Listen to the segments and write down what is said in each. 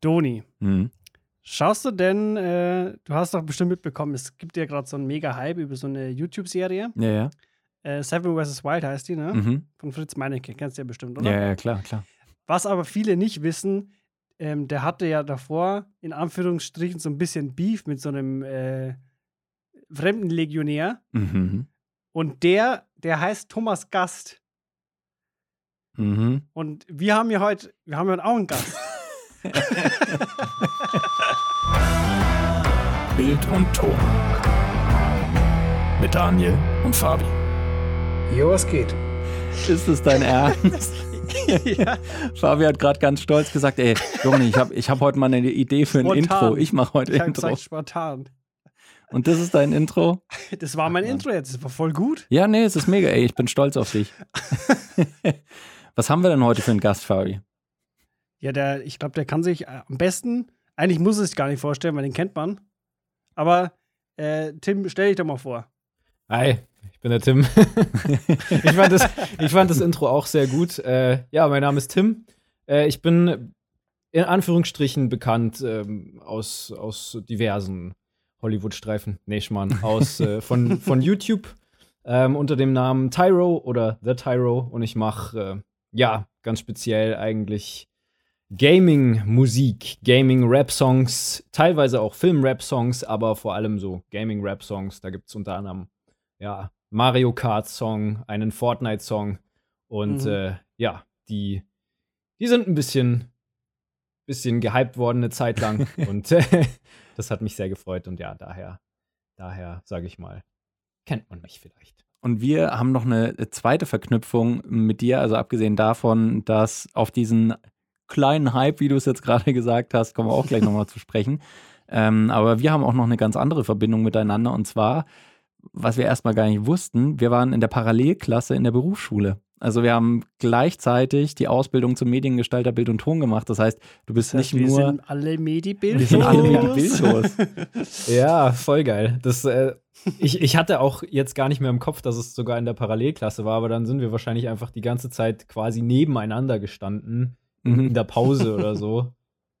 Doni, Mhm. schaust du denn, äh, du hast doch bestimmt mitbekommen, es gibt ja gerade so einen mega Hype über so eine YouTube-Serie. Ja, ja. Äh, Seven vs. Wild heißt die, ne? Mhm. Von Fritz Meinecke, kennst du ja bestimmt, oder? Ja, ja, klar, klar. Was aber viele nicht wissen, ähm, der hatte ja davor in Anführungsstrichen so ein bisschen Beef mit so einem äh, fremden Legionär. Mhm. Und der, der heißt Thomas Gast. Mhm. Und wir haben ja heute, wir haben ja heute auch einen Gast. Bild und Ton. Mit Daniel und Fabi. Jo, was geht? Ist es dein Ernst? ja, Fabi hat gerade ganz stolz gesagt, ey, Junge, ich habe ich hab heute mal eine Idee für ein Spontan. Intro. Ich mache heute ich Intro. gesagt spontan. Und das ist dein Intro? Das war mein Mann. Intro jetzt, das war voll gut. Ja, nee, es ist mega, ey. Ich bin stolz auf dich. Was haben wir denn heute für einen Gast, Fabi? Ja, der, ich glaube, der kann sich äh, am besten, eigentlich muss es sich gar nicht vorstellen, weil den kennt man. Aber äh, Tim, stell dich doch mal vor. Hi, ich bin der Tim. ich, fand das, ich fand das Intro auch sehr gut. Äh, ja, mein Name ist Tim. Äh, ich bin in Anführungsstrichen bekannt ähm, aus, aus diversen Hollywood-Streifen. Nee, Schmarrn. Aus, äh, von, von YouTube ähm, unter dem Namen Tyro oder The Tyro. Und ich mache, äh, ja, ganz speziell eigentlich Gaming-Musik, Gaming-Rap-Songs, teilweise auch Film-Rap-Songs, aber vor allem so Gaming-Rap-Songs. Da gibt es unter anderem ja, Mario Kart-Song, einen Fortnite-Song und Mhm. äh, ja, die, die sind ein bisschen, bisschen gehypt worden eine Zeit lang und äh, das hat mich sehr gefreut und ja, daher, daher sage ich mal, kennt man mich vielleicht. Und wir haben noch eine zweite Verknüpfung mit dir, also abgesehen davon, dass auf diesen kleinen Hype, wie du es jetzt gerade gesagt hast, kommen wir auch gleich nochmal zu sprechen. Ähm, aber wir haben auch noch eine ganz andere Verbindung miteinander und zwar, was wir erstmal gar nicht wussten, wir waren in der Parallelklasse in der Berufsschule. Also wir haben gleichzeitig die Ausbildung zum Mediengestalter Bild und Ton gemacht. Das heißt, du bist Das heißt, nicht wir nur. sind alle Medibildos. Wir sind alle Medibildos. Ja, voll geil. Das, äh, ich, ich hatte auch jetzt gar nicht mehr im Kopf, dass es sogar in der Parallelklasse war, aber dann sind wir wahrscheinlich einfach die ganze Zeit quasi nebeneinander gestanden, in Mhm. der Pause oder so,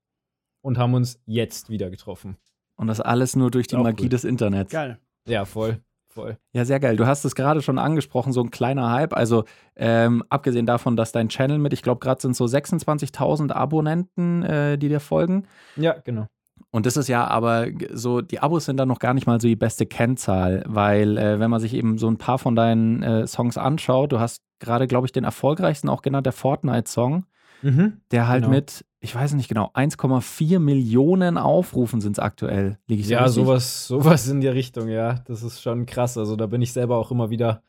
und haben uns jetzt wieder getroffen. Und das alles nur durch die Auch Magie cool. des Internets. Geil. Ja, voll, voll. Ja, sehr geil. Du hast es gerade schon angesprochen, so ein kleiner Hype. Also ähm, abgesehen davon, dass dein Channel mit, ich glaube, gerade sind so 26.000 Abonnenten, äh, die dir folgen. Ja, genau. Und das ist ja aber so, die Abos sind dann noch gar nicht mal so die beste Kennzahl, weil äh, wenn man sich eben so ein paar von deinen äh, Songs anschaut, du hast gerade, glaube ich, den erfolgreichsten auch genannt, der Fortnite-Song, Mhm. der halt Genau. mit, ich weiß nicht genau, 1,4 Millionen Aufrufen sind es aktuell. Liege ich so Ja, richtig? sowas, sowas in die Richtung, ja. Das ist schon krass. Also da bin ich selber auch immer wieder.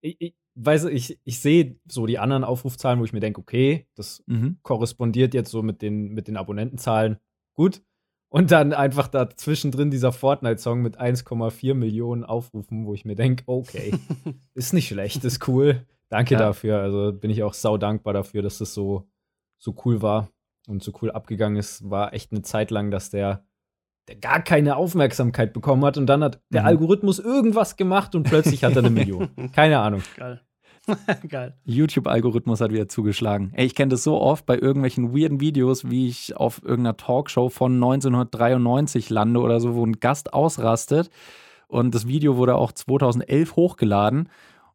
Ich, ich weiß, ich, ich sehe so die anderen Aufrufzahlen, wo ich mir denke, okay, das Mhm. korrespondiert jetzt so mit den, mit den Abonnentenzahlen. Gut. Und dann einfach da zwischendrin dieser Fortnite-Song mit 1,4 Millionen Aufrufen, wo ich mir denke, okay, ist nicht schlecht, ist cool. Danke Ja. dafür. Also bin ich auch sau dankbar dafür, dass das so, so cool war und so cool abgegangen ist. War echt eine Zeit lang, dass der, der gar keine Aufmerksamkeit bekommen hat und dann hat der Mhm. Algorithmus irgendwas gemacht und plötzlich hat er eine Million. Keine Ahnung. Geil. Geil. YouTube-Algorithmus hat wieder zugeschlagen. Ey, ich kenne das so oft bei irgendwelchen weirden Videos, wie ich auf irgendeiner Talkshow von 1993 lande oder so, wo ein Gast ausrastet. Und das Video wurde auch 2011 hochgeladen.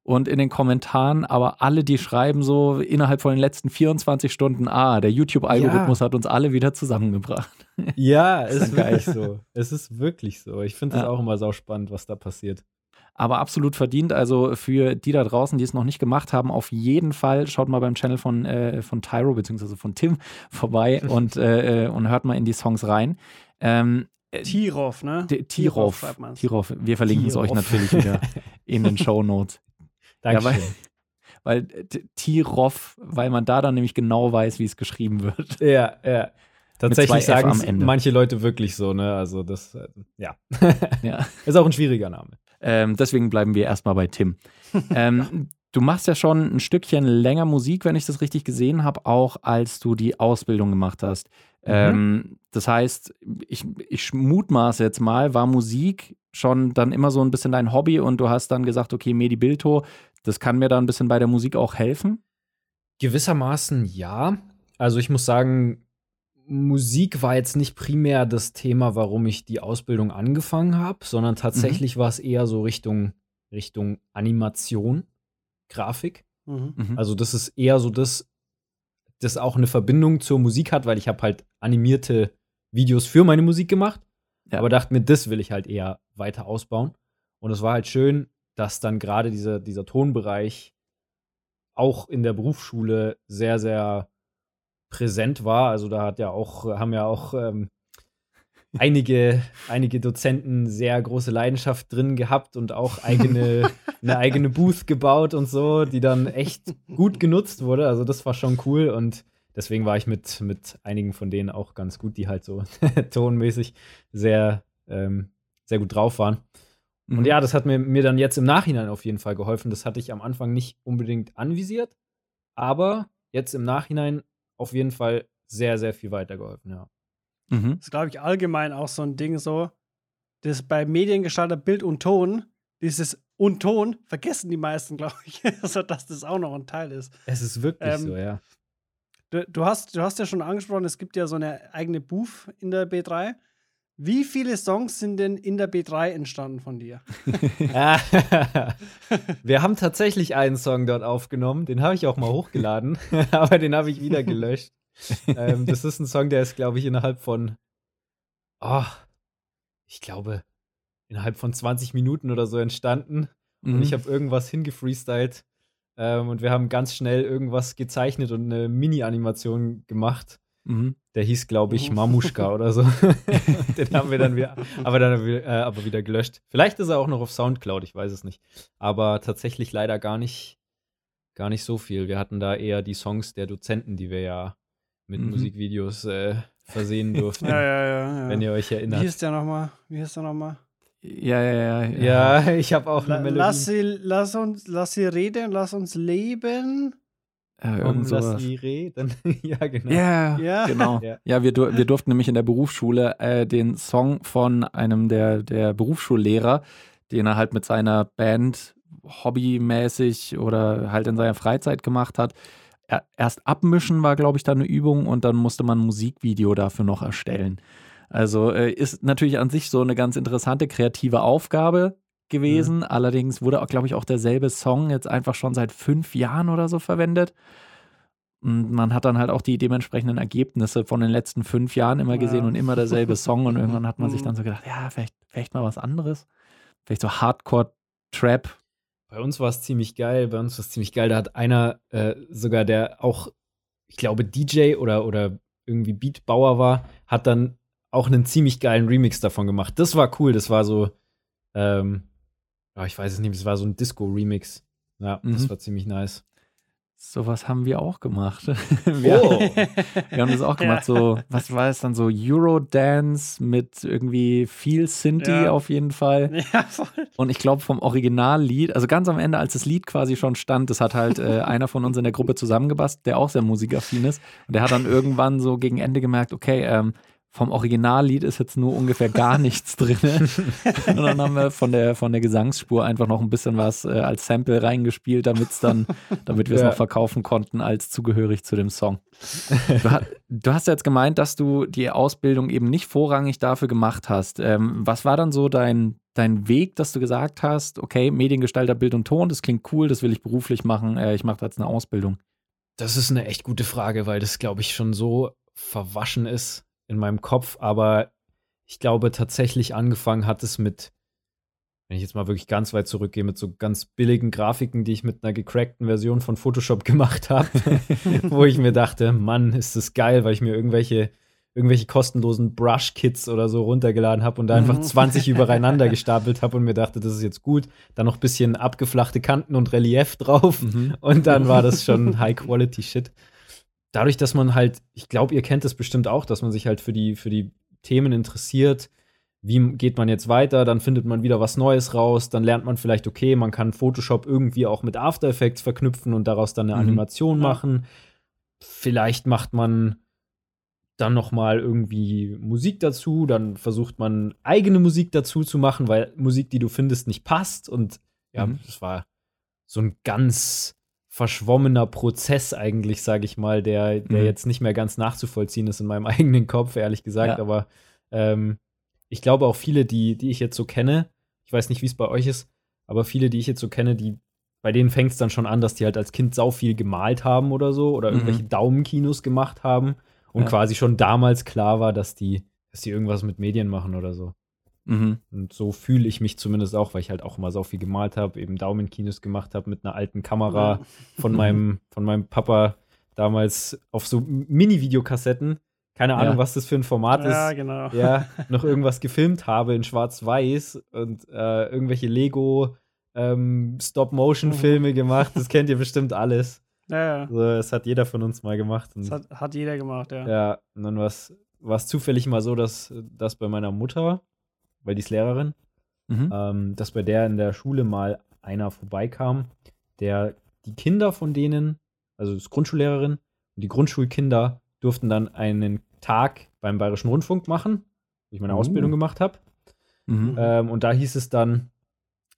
Und in den Kommentaren aber alle, die schreiben so innerhalb von den letzten 24 Stunden, ah, der YouTube-Algorithmus hat uns alle wieder zusammengebracht. Ja, ist es ist wirklich so. Es ist wirklich so. Ich finde es Ja. auch immer sau spannend, was da passiert. Aber absolut verdient. Also für die da draußen, die es noch nicht gemacht haben, auf jeden Fall schaut mal beim Channel von, äh, von Tyro bzw. von Tim vorbei und, äh, äh, und hört mal in die Songs rein. Ähm, äh, Tirov, ne? Tirov. Tirov. Wir verlinken es euch natürlich wieder in den Show Notes. Dankeschön. weil- Weil äh, Tirov, weil man da dann nämlich genau weiß, wie es geschrieben wird. Ja, ja. Tatsächlich sagen am Ende. manche Leute wirklich so, ne? Also das, äh, ja. Ja. Ist auch ein schwieriger Name. Ähm, deswegen bleiben wir erstmal bei Tim. ähm, du machst ja schon ein Stückchen länger Musik, wenn ich das richtig gesehen habe, auch als du die Ausbildung gemacht hast. Ähm, das heißt, ich, ich mutmaße jetzt mal, war Musik schon dann immer so ein bisschen dein Hobby und du hast dann gesagt, okay, Medi Bilto, das kann mir da ein bisschen bei der Musik auch helfen? Gewissermaßen ja. Also ich muss sagen, Musik war jetzt nicht primär das Thema, warum ich die Ausbildung angefangen habe, sondern tatsächlich war es eher so Richtung, Richtung Animation, Grafik. Mhm. Mhm. Also das ist eher so das, das auch eine Verbindung zur Musik hat, weil ich habe halt animierte Videos für meine Musik gemacht, Ja. aber dachte mir, das will ich halt eher weiter ausbauen. Und es war halt schön, dass dann gerade dieser, dieser Tonbereich auch in der Berufsschule sehr, sehr präsent war. Also da hat ja auch, haben ja auch ähm, einige, einige Dozenten sehr große Leidenschaft drin gehabt und auch eigene, eine eigene Booth gebaut und so, die dann echt gut genutzt wurde. Also das war schon cool und deswegen war ich mit, mit einigen von denen auch ganz gut, die halt so tonmäßig sehr, ähm, sehr gut drauf waren. Mhm. Und ja, das hat mir, mir dann jetzt im Nachhinein auf jeden Fall geholfen. Das hatte ich am Anfang nicht unbedingt anvisiert, aber jetzt im Nachhinein auf jeden Fall sehr, sehr viel weitergeholfen, ja. Mhm. Das ist, glaube ich, allgemein auch so ein Ding so, das bei Mediengestalter Bild und Ton, dieses und Ton vergessen die meisten, glaube ich, also dass das auch noch ein Teil ist. Es ist wirklich Ähm, so, ja. Du, du, hast, du hast ja schon angesprochen, es gibt ja so eine eigene Booth in der B3. Wie viele Songs sind denn in der B3 entstanden von dir? Wir haben tatsächlich einen Song dort aufgenommen, den habe ich auch mal hochgeladen, aber den habe ich wieder gelöscht. ähm, das ist ein Song, der ist, glaube ich, innerhalb von, oh, ich glaube, innerhalb von 20 Minuten oder so entstanden. Und Mhm. ich habe irgendwas hingefreestylt. Ähm, und wir haben ganz schnell irgendwas gezeichnet und eine Mini-Animation gemacht. Mhm. Der hieß, glaube ich, Mhm. Mamushka oder so. Den haben wir dann wieder, aber dann äh, aber wieder gelöscht. Vielleicht ist er auch noch auf Soundcloud, ich weiß es nicht. Aber tatsächlich leider gar nicht, gar nicht so viel. Wir hatten da eher die Songs der Dozenten, die wir ja mit Mhm. Musikvideos äh, versehen durften, Ja, ja, ja. ja. wenn ihr euch Wie erinnert. hieß der nochmal? Wie hieß der nochmal? Ja, ja, ja. Ja, ich habe auch La, eine Melodie. lass, sie, lass, uns, lass sie reden, lass uns leben. Ja, Komm, irgend lass sowas. die reden. ja, genau. Ja, Ja. genau. Ja. Ja, wir, wir durften nämlich in der Berufsschule äh, den Song von einem der, der Berufsschullehrer, den er halt mit seiner Band hobbymäßig oder halt in seiner Freizeit gemacht hat. Er, erst abmischen war, glaube ich, da eine Übung und dann musste man ein Musikvideo dafür noch erstellen. Also äh, ist natürlich an sich so eine ganz interessante kreative Aufgabe gewesen. Allerdings wurde, glaube ich, auch derselbe Song jetzt einfach schon seit fünf Jahren oder so verwendet. Und man hat dann halt auch die dementsprechenden Ergebnisse von den letzten fünf Jahren immer gesehen Ja. und immer derselbe Song. Und irgendwann hat man sich Mhm. dann so gedacht, ja, vielleicht, vielleicht mal was anderes. Vielleicht so Hardcore-Trap. Bei uns war es ziemlich geil. Bei uns war es ziemlich geil. Da hat einer äh, sogar, der auch, ich glaube, DJ oder, oder irgendwie Beatbauer war, hat dann auch einen ziemlich geilen Remix davon gemacht. Das war cool. Das war so, ähm, ja, ich weiß es nicht, es war so ein Disco-Remix. Ja, das Mhm. war ziemlich nice. Sowas haben wir auch gemacht. wir, Oh. wir haben das auch gemacht. So, was war es dann so? Eurodance mit irgendwie viel Sinti Ja. auf jeden Fall. Ja, voll. Und ich glaube vom Originallied, also ganz am Ende, als das Lied quasi schon stand, das hat halt äh, einer von uns in der Gruppe zusammengebastelt, der auch sehr musikaffin ist. Und der hat dann irgendwann so gegen Ende gemerkt, okay, ähm, vom Originallied ist jetzt nur ungefähr gar nichts drin. Und dann haben wir von der, von der Gesangsspur einfach noch ein bisschen was äh, als Sample reingespielt, damit's dann, damit wir es Ja. noch verkaufen konnten als zugehörig zu dem Song. Du, ha- du hast jetzt gemeint, dass du die Ausbildung eben nicht vorrangig dafür gemacht hast. Ähm, was war dann so dein, dein Weg, dass du gesagt hast, okay, Mediengestalter Bild und Ton, das klingt cool, das will ich beruflich machen, äh, ich mache da jetzt eine Ausbildung. Das ist eine echt gute Frage, weil das, glaube ich, schon so verwaschen ist in meinem Kopf. Aber ich glaube, tatsächlich angefangen hat es mit, wenn ich jetzt mal wirklich ganz weit zurückgehe, mit so ganz billigen Grafiken, die ich mit einer gecrackten Version von Photoshop gemacht habe, wo ich mir dachte, Mann, ist das geil, weil ich mir irgendwelche irgendwelche kostenlosen Brush-Kits oder so runtergeladen habe und da einfach Mhm. 20 übereinander gestapelt habe und mir dachte, das ist jetzt gut. Dann noch ein bisschen abgeflachte Kanten und Relief drauf. Mhm. Und dann war das schon High-Quality-Shit. Dadurch, dass man halt, ich glaube, ihr kennt das bestimmt auch, dass man sich halt für die, für die Themen interessiert. Wie geht man jetzt weiter? Dann findet man wieder was Neues raus. Dann lernt man vielleicht, okay, man kann Photoshop irgendwie auch mit After Effects verknüpfen und daraus dann eine Mhm. Animation Ja. machen. Vielleicht macht man dann noch mal irgendwie Musik dazu, dann versucht man eigene Musik dazu zu machen, weil Musik, die du findest, nicht passt und ja, Mhm. das war so ein ganz verschwommener Prozess eigentlich, sage ich mal, der, der Mhm. jetzt nicht mehr ganz nachzuvollziehen ist in meinem eigenen Kopf, ehrlich gesagt. Ja. Aber ähm, ich glaube auch viele, die, die ich jetzt so kenne, ich weiß nicht, wie es bei euch ist, aber viele, die ich jetzt so kenne, die, bei denen fängt es dann schon an, dass die halt als Kind sau viel gemalt haben oder so oder Mhm. irgendwelche Daumenkinos gemacht haben und Ja. quasi schon damals klar war, dass die, dass die irgendwas mit Medien machen oder so. Mhm. Und so fühle ich mich zumindest auch, weil ich halt auch immer so viel gemalt habe, eben Daumenkinos gemacht habe mit einer alten Kamera von meinem, von meinem Papa damals auf so Mini-Videokassetten. Keine Ahnung, Ja. was das für ein Format Ja, ist. genau. Ja, noch irgendwas gefilmt habe in Schwarz-Weiß und äh, irgendwelche Lego ähm, Stop-Motion-Filme gemacht. Das kennt ihr bestimmt alles. Ja, ja. Also, das hat jeder von uns mal gemacht. Das hat, hat jeder gemacht, ja. ja, und dann war es zufällig mal so, dass das bei meiner Mutter, weil die ist Lehrerin, Mhm. ähm, dass bei der in der Schule mal einer vorbeikam, der die Kinder von denen, also das Grundschullehrerin, und die Grundschulkinder durften dann einen Tag beim Bayerischen Rundfunk machen, wo ich meine Oh. Ausbildung gemacht habe. Mhm. Ähm, und da hieß es dann,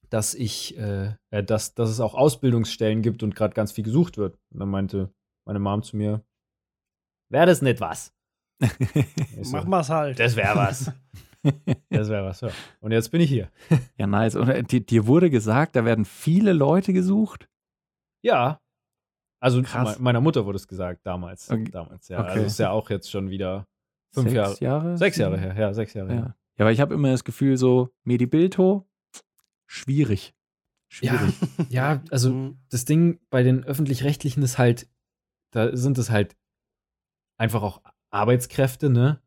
dass ich, äh, äh, dass, dass es auch Ausbildungsstellen gibt und gerade ganz viel gesucht wird. Und dann meinte meine Mom zu mir, wäre das nicht was? Ich so, Mach mal's halt. Das wäre was. Das wäre was, ja. Und jetzt bin ich hier. ja, nice. Und äh, dir, dir wurde gesagt, da werden viele Leute gesucht. Ja. Also Krass. me- meiner Mutter wurde es gesagt damals. Okay. Damals, ja. Okay. Also ist ja auch jetzt schon wieder fünf Sechs Jahre. Jahre? Sechs Jahre her, ja, sechs Jahre Ja, her. ja aber ich habe immer das Gefühl, so Medibilto, schwierig. Schwierig. Ja, also Mhm. das Ding bei den öffentlich-rechtlichen ist halt, da sind es halt einfach auch Arbeitskräfte, ne?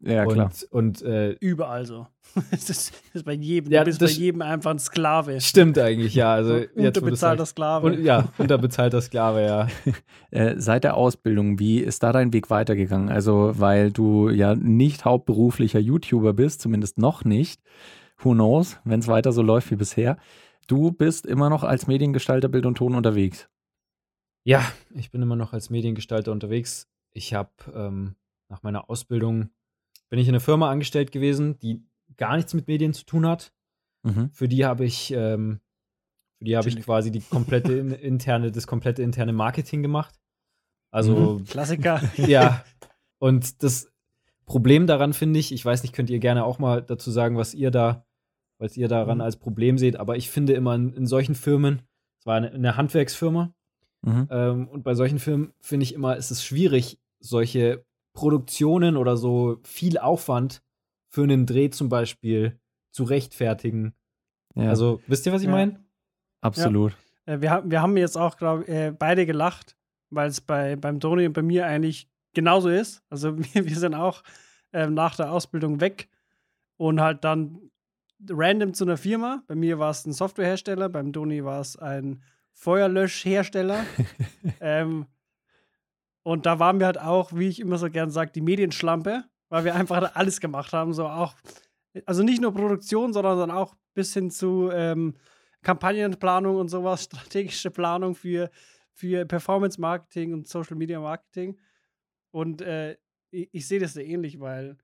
Ja, klar. Und, und äh, Überall so. Das ist, das ist bei jedem. Ja, du bist bei jedem einfach ein Sklave. stimmt eigentlich, ja. Also Unterbezahlter. Sklave. Und, ja, unterbezahlter Sklave, ja. Äh, seit der Ausbildung, wie ist da dein Weg weitergegangen? Also, weil du ja nicht hauptberuflicher YouTuber bist, zumindest noch nicht. Who knows, wenn es weiter so läuft wie bisher. Du bist immer noch als Mediengestalter Bild und Ton unterwegs. Ja, ich bin immer noch als Mediengestalter unterwegs. Ich habe ähm, nach meiner Ausbildung bin ich in einer Firma angestellt gewesen, die gar nichts mit Medien zu tun hat. Mhm. Für die habe ich, ähm, für die habe ich quasi die komplette in, interne, das komplette interne Marketing gemacht. Also Klassiker. ja. Und das Problem daran finde ich, ich weiß nicht, könnt ihr gerne auch mal dazu sagen, was ihr da, was ihr daran Mhm. als Problem seht, aber ich finde immer in, in solchen Firmen, es war eine, eine Handwerksfirma, Mhm. ähm, und bei solchen Filmen finde ich immer, ist es schwierig, solche Produktionen oder so viel Aufwand für einen Dreh zum Beispiel zu rechtfertigen. Ja, Also, wisst ihr, was ich Ja. meine? absolut. Äh, wir, haben, wir haben jetzt auch, glaube ich, äh, beide gelacht, weil es bei, beim Toni und bei mir eigentlich genauso ist. Also wir, wir sind auch ähm, nach der Ausbildung weg und halt dann random zu einer Firma. Bei mir war es ein Softwarehersteller, beim Toni war es ein Feuerlöschhersteller. ähm, und da waren wir halt auch, wie ich immer so gern sage, die Medienschlampe, weil wir einfach alles gemacht haben. So auch, also nicht nur Produktion, sondern dann auch bis hin zu ähm, Kampagnenplanung und sowas, strategische Planung für, für Performance-Marketing und Social-Media-Marketing. Und äh, ich, ich sehe das sehr ähnlich, weil,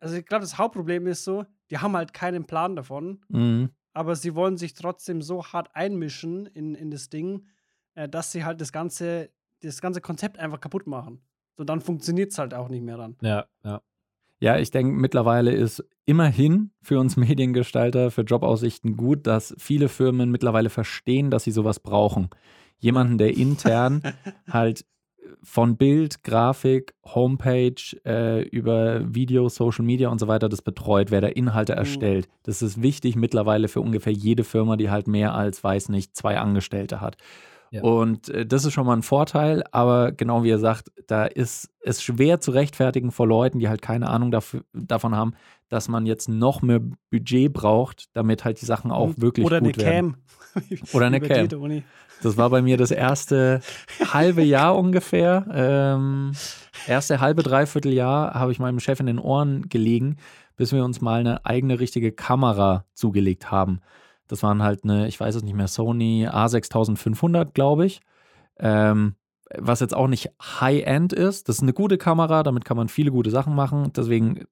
also ich glaube, das Hauptproblem ist so, die haben halt keinen Plan davon, Mhm. aber sie wollen sich trotzdem so hart einmischen in, in das Ding, äh, dass sie halt das ganze, das ganze Konzept einfach kaputt machen. So, dann funktioniert es halt auch nicht mehr dann. Ja, ja. Ja, ich denke, mittlerweile ist immerhin für uns Mediengestalter, für Jobaussichten gut, dass viele Firmen mittlerweile verstehen, dass sie sowas brauchen. Jemanden, der intern halt von Bild, Grafik, Homepage äh, über Video, Social Media und so weiter das betreut, wer da Inhalte erstellt. Das ist wichtig mittlerweile für ungefähr jede Firma, die halt mehr als, weiß nicht, zwei Angestellte hat. Ja. Und äh, das ist schon mal ein Vorteil, aber genau wie er sagt, da ist es schwer zu rechtfertigen vor Leuten, die halt keine Ahnung dafür, davon haben, dass man jetzt noch mehr Budget braucht, damit halt die Sachen auch Und- wirklich Oder gut eine werden. Cam. Oder eine Cam. die, Toni. Das war bei mir das erste halbe Jahr ungefähr. Ähm, erste halbe, dreiviertel Jahr habe ich meinem Chef in den Ohren gelegen, bis wir uns mal eine eigene richtige Kamera zugelegt haben. Das waren halt eine, ich weiß es nicht mehr, Sony A6500, glaube ich. Ähm, was jetzt auch nicht High-End ist. Das ist eine gute Kamera, damit kann man viele gute Sachen machen. Deswegen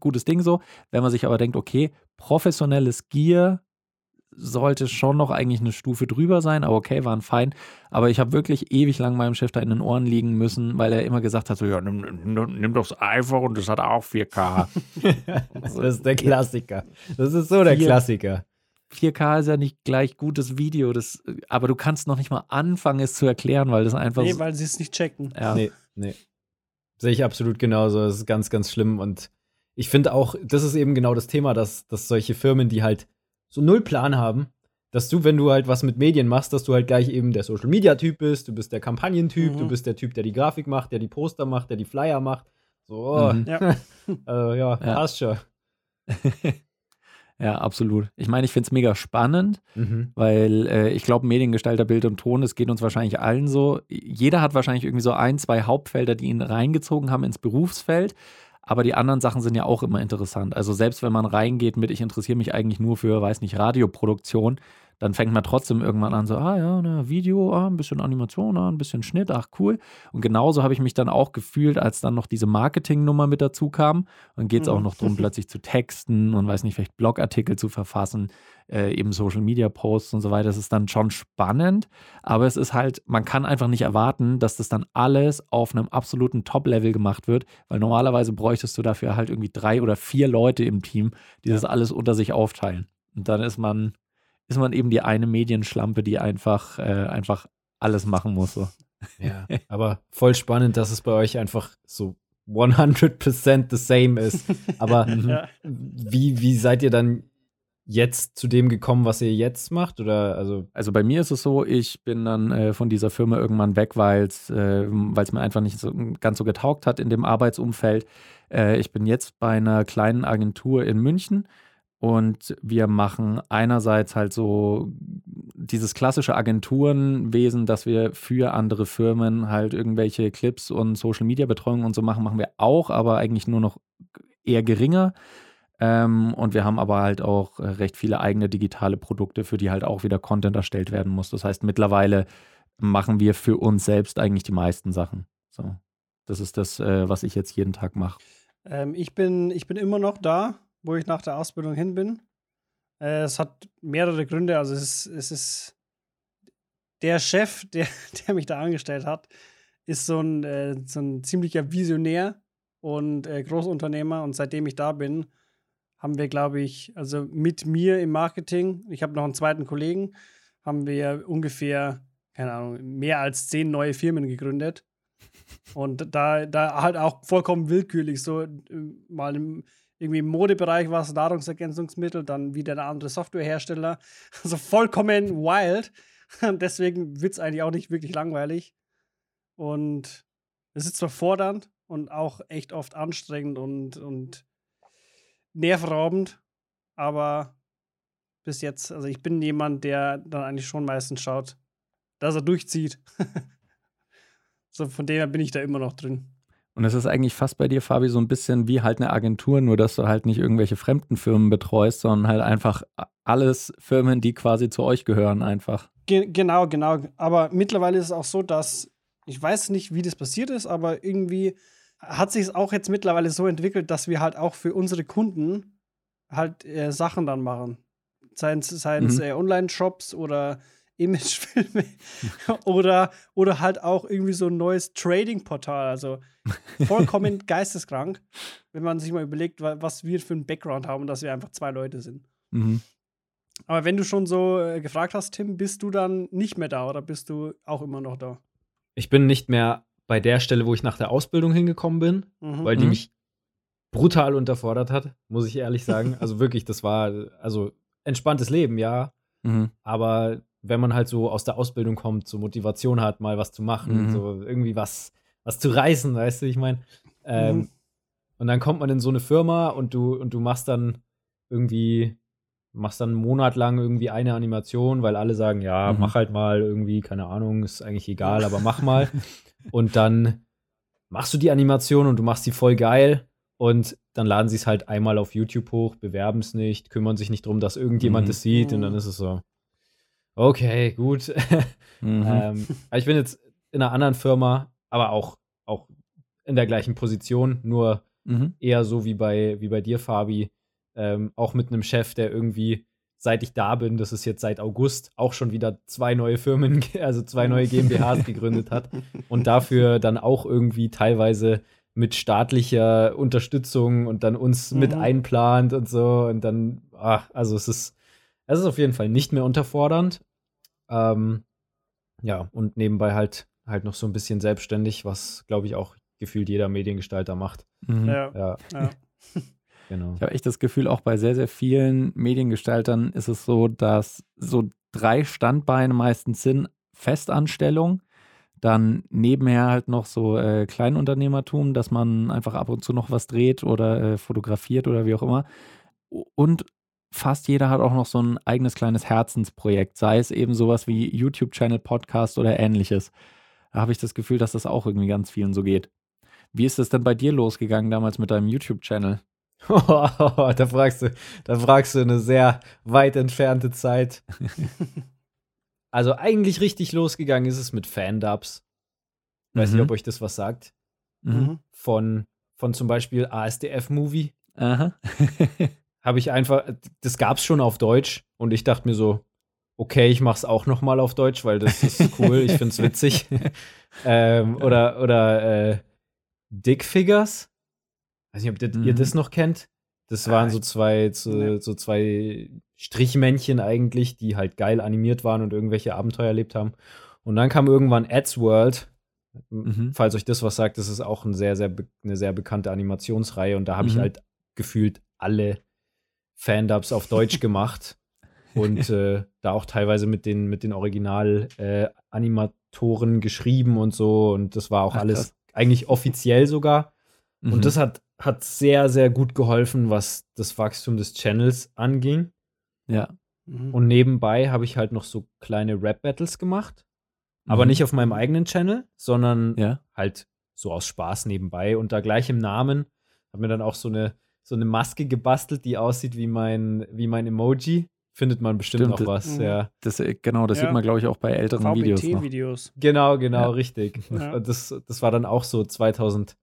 gutes Ding so. Wenn man sich aber denkt, okay, professionelles Gear, sollte schon noch eigentlich eine Stufe drüber sein, aber okay, waren fein. Aber ich habe wirklich ewig lang meinem Chef da in den Ohren liegen müssen, weil er immer gesagt hat: so, ja, nimm, nimm, nimm doch das iPhone, das hat auch 4K. das ist der Klassiker. Das ist so der Klassiker. 4K ist ja nicht gleich gutes Video, das, aber du kannst noch nicht mal anfangen, es zu erklären, weil das einfach Nee, weil sie es nicht checken. ja. Nee, nee. Sehe ich absolut genauso. Das ist ganz, ganz schlimm. Und ich finde auch, das ist eben genau das Thema, dass, dass solche Firmen, die halt so null Plan haben, dass du, wenn du halt was mit Medien machst, dass du halt gleich eben der Social Media Typ bist, du bist der Kampagnentyp, Mhm. du bist der Typ, der die Grafik macht, der die Poster macht, der die Flyer macht. So, oh, Mhm. Ja. äh, ja, passt schon. ja, absolut. Ich meine, ich finde es mega spannend, Mhm. weil äh, ich glaube, Mediengestalter, Bild und Ton, das geht uns wahrscheinlich allen so. Jeder hat wahrscheinlich irgendwie so ein, zwei Hauptfelder, die ihn reingezogen haben ins Berufsfeld. Aber die anderen Sachen sind ja auch immer interessant. Also selbst wenn man reingeht mit, ich interessiere mich eigentlich nur für, weiß nicht, Radioproduktion, dann fängt man trotzdem irgendwann an, so, ah ja, na, Video, ah, ein bisschen Animation, ah, ein bisschen Schnitt, ach cool. Und genauso habe ich mich dann auch gefühlt, als dann noch diese Marketingnummer mit dazu kam. Und geht es auch Mhm. noch darum, plötzlich zu texten und weiß nicht, vielleicht Blogartikel zu verfassen, äh, eben Social Media Posts und so weiter. Das ist dann schon spannend, aber es ist halt, man kann einfach nicht erwarten, dass das dann alles auf einem absoluten Top-Level gemacht wird, weil normalerweise bräuchtest du dafür halt irgendwie drei oder vier Leute im Team, die das alles unter sich aufteilen. Und dann ist man, ist man eben die eine Medienschlampe, die einfach, äh, einfach alles machen muss. So. Ja, aber voll spannend, dass es bei euch einfach so 100% the same ist. Aber Ja. wie, wie seid ihr dann jetzt zu dem gekommen, was ihr jetzt macht? Oder also, Also bei mir ist es so, ich bin dann äh, von dieser Firma irgendwann weg, weil es äh, weil's mir einfach nicht so, ganz so getaugt hat in dem Arbeitsumfeld. Äh, ich bin jetzt bei einer kleinen Agentur in München und wir machen einerseits halt so dieses klassische Agenturenwesen, dass wir für andere Firmen halt irgendwelche Clips und Social Media Betreuung und so machen, machen wir auch, aber eigentlich nur noch eher geringer. Ähm, und wir haben aber halt auch äh, recht viele eigene digitale Produkte, für die halt auch wieder Content erstellt werden muss. Das heißt, mittlerweile machen wir für uns selbst eigentlich die meisten Sachen. So. Das ist das, äh, was ich jetzt jeden Tag mache. Ähm, ich, bin, ich bin immer noch da, wo ich nach der Ausbildung hin bin. Äh, es hat mehrere Gründe. Also es ist, es ist der Chef, der, der mich da angestellt hat, ist so ein, äh, so ein ziemlicher Visionär und äh, Großunternehmer. Und seitdem ich da bin, haben wir, glaube ich, also mit mir im Marketing, ich habe noch einen zweiten Kollegen, haben wir ungefähr, keine Ahnung, mehr als zehn neue Firmen gegründet. Und da, da halt auch vollkommen willkürlich, so äh, mal im, irgendwie im Modebereich war es Nahrungsergänzungsmittel, dann wieder der andere Softwarehersteller. Also vollkommen wild. Deswegen wird es eigentlich auch nicht wirklich langweilig. Und es ist zwar fordernd und auch echt oft anstrengend und, und nervraubend, aber bis jetzt, also ich bin jemand, der dann eigentlich schon meistens schaut, dass er durchzieht. so von dem her bin ich da immer noch drin. Und es ist eigentlich fast bei dir, Fabi, so ein bisschen wie halt eine Agentur, nur dass du halt nicht irgendwelche fremden Firmen betreust, sondern halt einfach alles Firmen, die quasi zu euch gehören, einfach. Ge genau, genau. Aber mittlerweile ist es auch so, dass ich weiß nicht, wie das passiert ist, aber irgendwie hat sich es auch jetzt mittlerweile so entwickelt, dass wir halt auch für unsere Kunden halt äh, Sachen dann machen. Seien es Mhm. äh, Online-Shops oder Imagefilme oder, oder halt auch irgendwie so ein neues Trading-Portal. Also vollkommen geisteskrank, wenn man sich mal überlegt, wa- was wir für einen Background haben und dass wir einfach zwei Leute sind. Mhm. Aber wenn du schon so äh, gefragt hast, Tim, bist du dann nicht mehr da oder bist du auch immer noch da? ich bin nicht mehr bei der Stelle, wo ich nach der Ausbildung hingekommen bin, Mhm. weil die Mhm. mich brutal unterfordert hat, muss ich ehrlich sagen. Also wirklich, das war also entspanntes Leben, ja. Mhm. Aber wenn man halt so aus der Ausbildung kommt, so Motivation hat, mal was zu machen, Mhm. so irgendwie was, was zu reißen, weißt du, ich meine. Ähm, Mhm. Und dann kommt man in so eine Firma und du, und du machst dann irgendwie, machst dann einen Monat lang irgendwie eine Animation, weil alle sagen, ja, Mhm. mach halt mal irgendwie, keine Ahnung, ist eigentlich egal, aber mach mal. und dann machst du die Animation und du machst sie voll geil und dann laden sie es halt einmal auf YouTube hoch, bewerben es nicht, kümmern sich nicht drum, dass irgendjemand Mhm. es sieht und dann Mhm. ist es so, okay, gut. Mhm. ähm, ich bin jetzt in einer anderen Firma, aber auch, auch in der gleichen Position, nur Mhm. eher so wie bei, wie bei dir, Fabi, ähm, auch mit einem Chef, der irgendwie seit ich da bin, das ist jetzt seit August, auch schon wieder zwei neue Firmen, also zwei neue GmbHs gegründet hat und dafür dann auch irgendwie teilweise mit staatlicher Unterstützung und dann uns Mhm. mit einplant und so und dann, ach, also es ist, es ist auf jeden Fall nicht mehr unterfordernd. Ähm, ja, und nebenbei halt halt noch so ein bisschen selbstständig, was glaube ich auch gefühlt jeder Mediengestalter macht. Mhm. Ja, Ja, ja. genau. Ich habe echt das Gefühl, auch bei sehr, sehr vielen Mediengestaltern ist es so, dass so drei Standbeine meistens sind: Festanstellung, dann nebenher halt noch so äh, Kleinunternehmertum, dass man einfach ab und zu noch was dreht oder äh, fotografiert oder wie auch immer. Und fast jeder hat auch noch so ein eigenes kleines Herzensprojekt, sei es eben sowas wie YouTube-Channel, Podcast oder ähnliches. Da habe ich das Gefühl, dass das auch irgendwie ganz vielen so geht. Wie ist es denn bei dir losgegangen damals mit deinem YouTube-Channel? da fragst du, da fragst du eine sehr weit entfernte Zeit. Also eigentlich richtig losgegangen ist es mit Fandubs. Weiß Mhm. nicht, ob euch das was sagt. Mhm. Von, von zum Beispiel ASDF-Movie. Aha. Habe ich einfach, das gab's schon auf Deutsch und ich dachte mir so, okay, ich mach's auch noch mal auf Deutsch, weil das ist cool, ich find's witzig. ähm, oder oder äh, Dick Figures. Weiß nicht, ob das, ihr Mhm. das noch kennt. Das waren so zwei, so, so zwei Strichmännchen eigentlich, die halt geil animiert waren und irgendwelche Abenteuer erlebt haben. Und dann kam irgendwann Ads World. Mhm. Falls euch das was sagt, das ist auch ein sehr, sehr eine sehr bekannte Animationsreihe. Und da habe ich Mhm. halt gefühlt alle Fandubs auf Deutsch gemacht. Und äh, da auch teilweise mit den, mit den Original-Animatoren geschrieben und so. Und das war auch Ach, alles krass. eigentlich offiziell sogar. Mhm. Und das hat, hat sehr, sehr gut geholfen, was das Wachstum des Channels anging. ja. Mhm. Und nebenbei habe ich halt noch so kleine Rap-Battles gemacht. Aber Mhm. nicht auf meinem eigenen Channel, sondern Ja. halt so aus Spaß nebenbei. Und da gleich im Namen habe mir dann auch so eine, so eine Maske gebastelt, die aussieht wie mein, wie mein Emoji. Findet man bestimmt Stimmt, noch was. mhm. Ja. Das, äh, genau, das Ja. sieht man, glaube ich, auch bei älteren Videos noch. VBT-Videos. Genau, genau, Ja. richtig. Ja. Das, das war dann auch so 2014,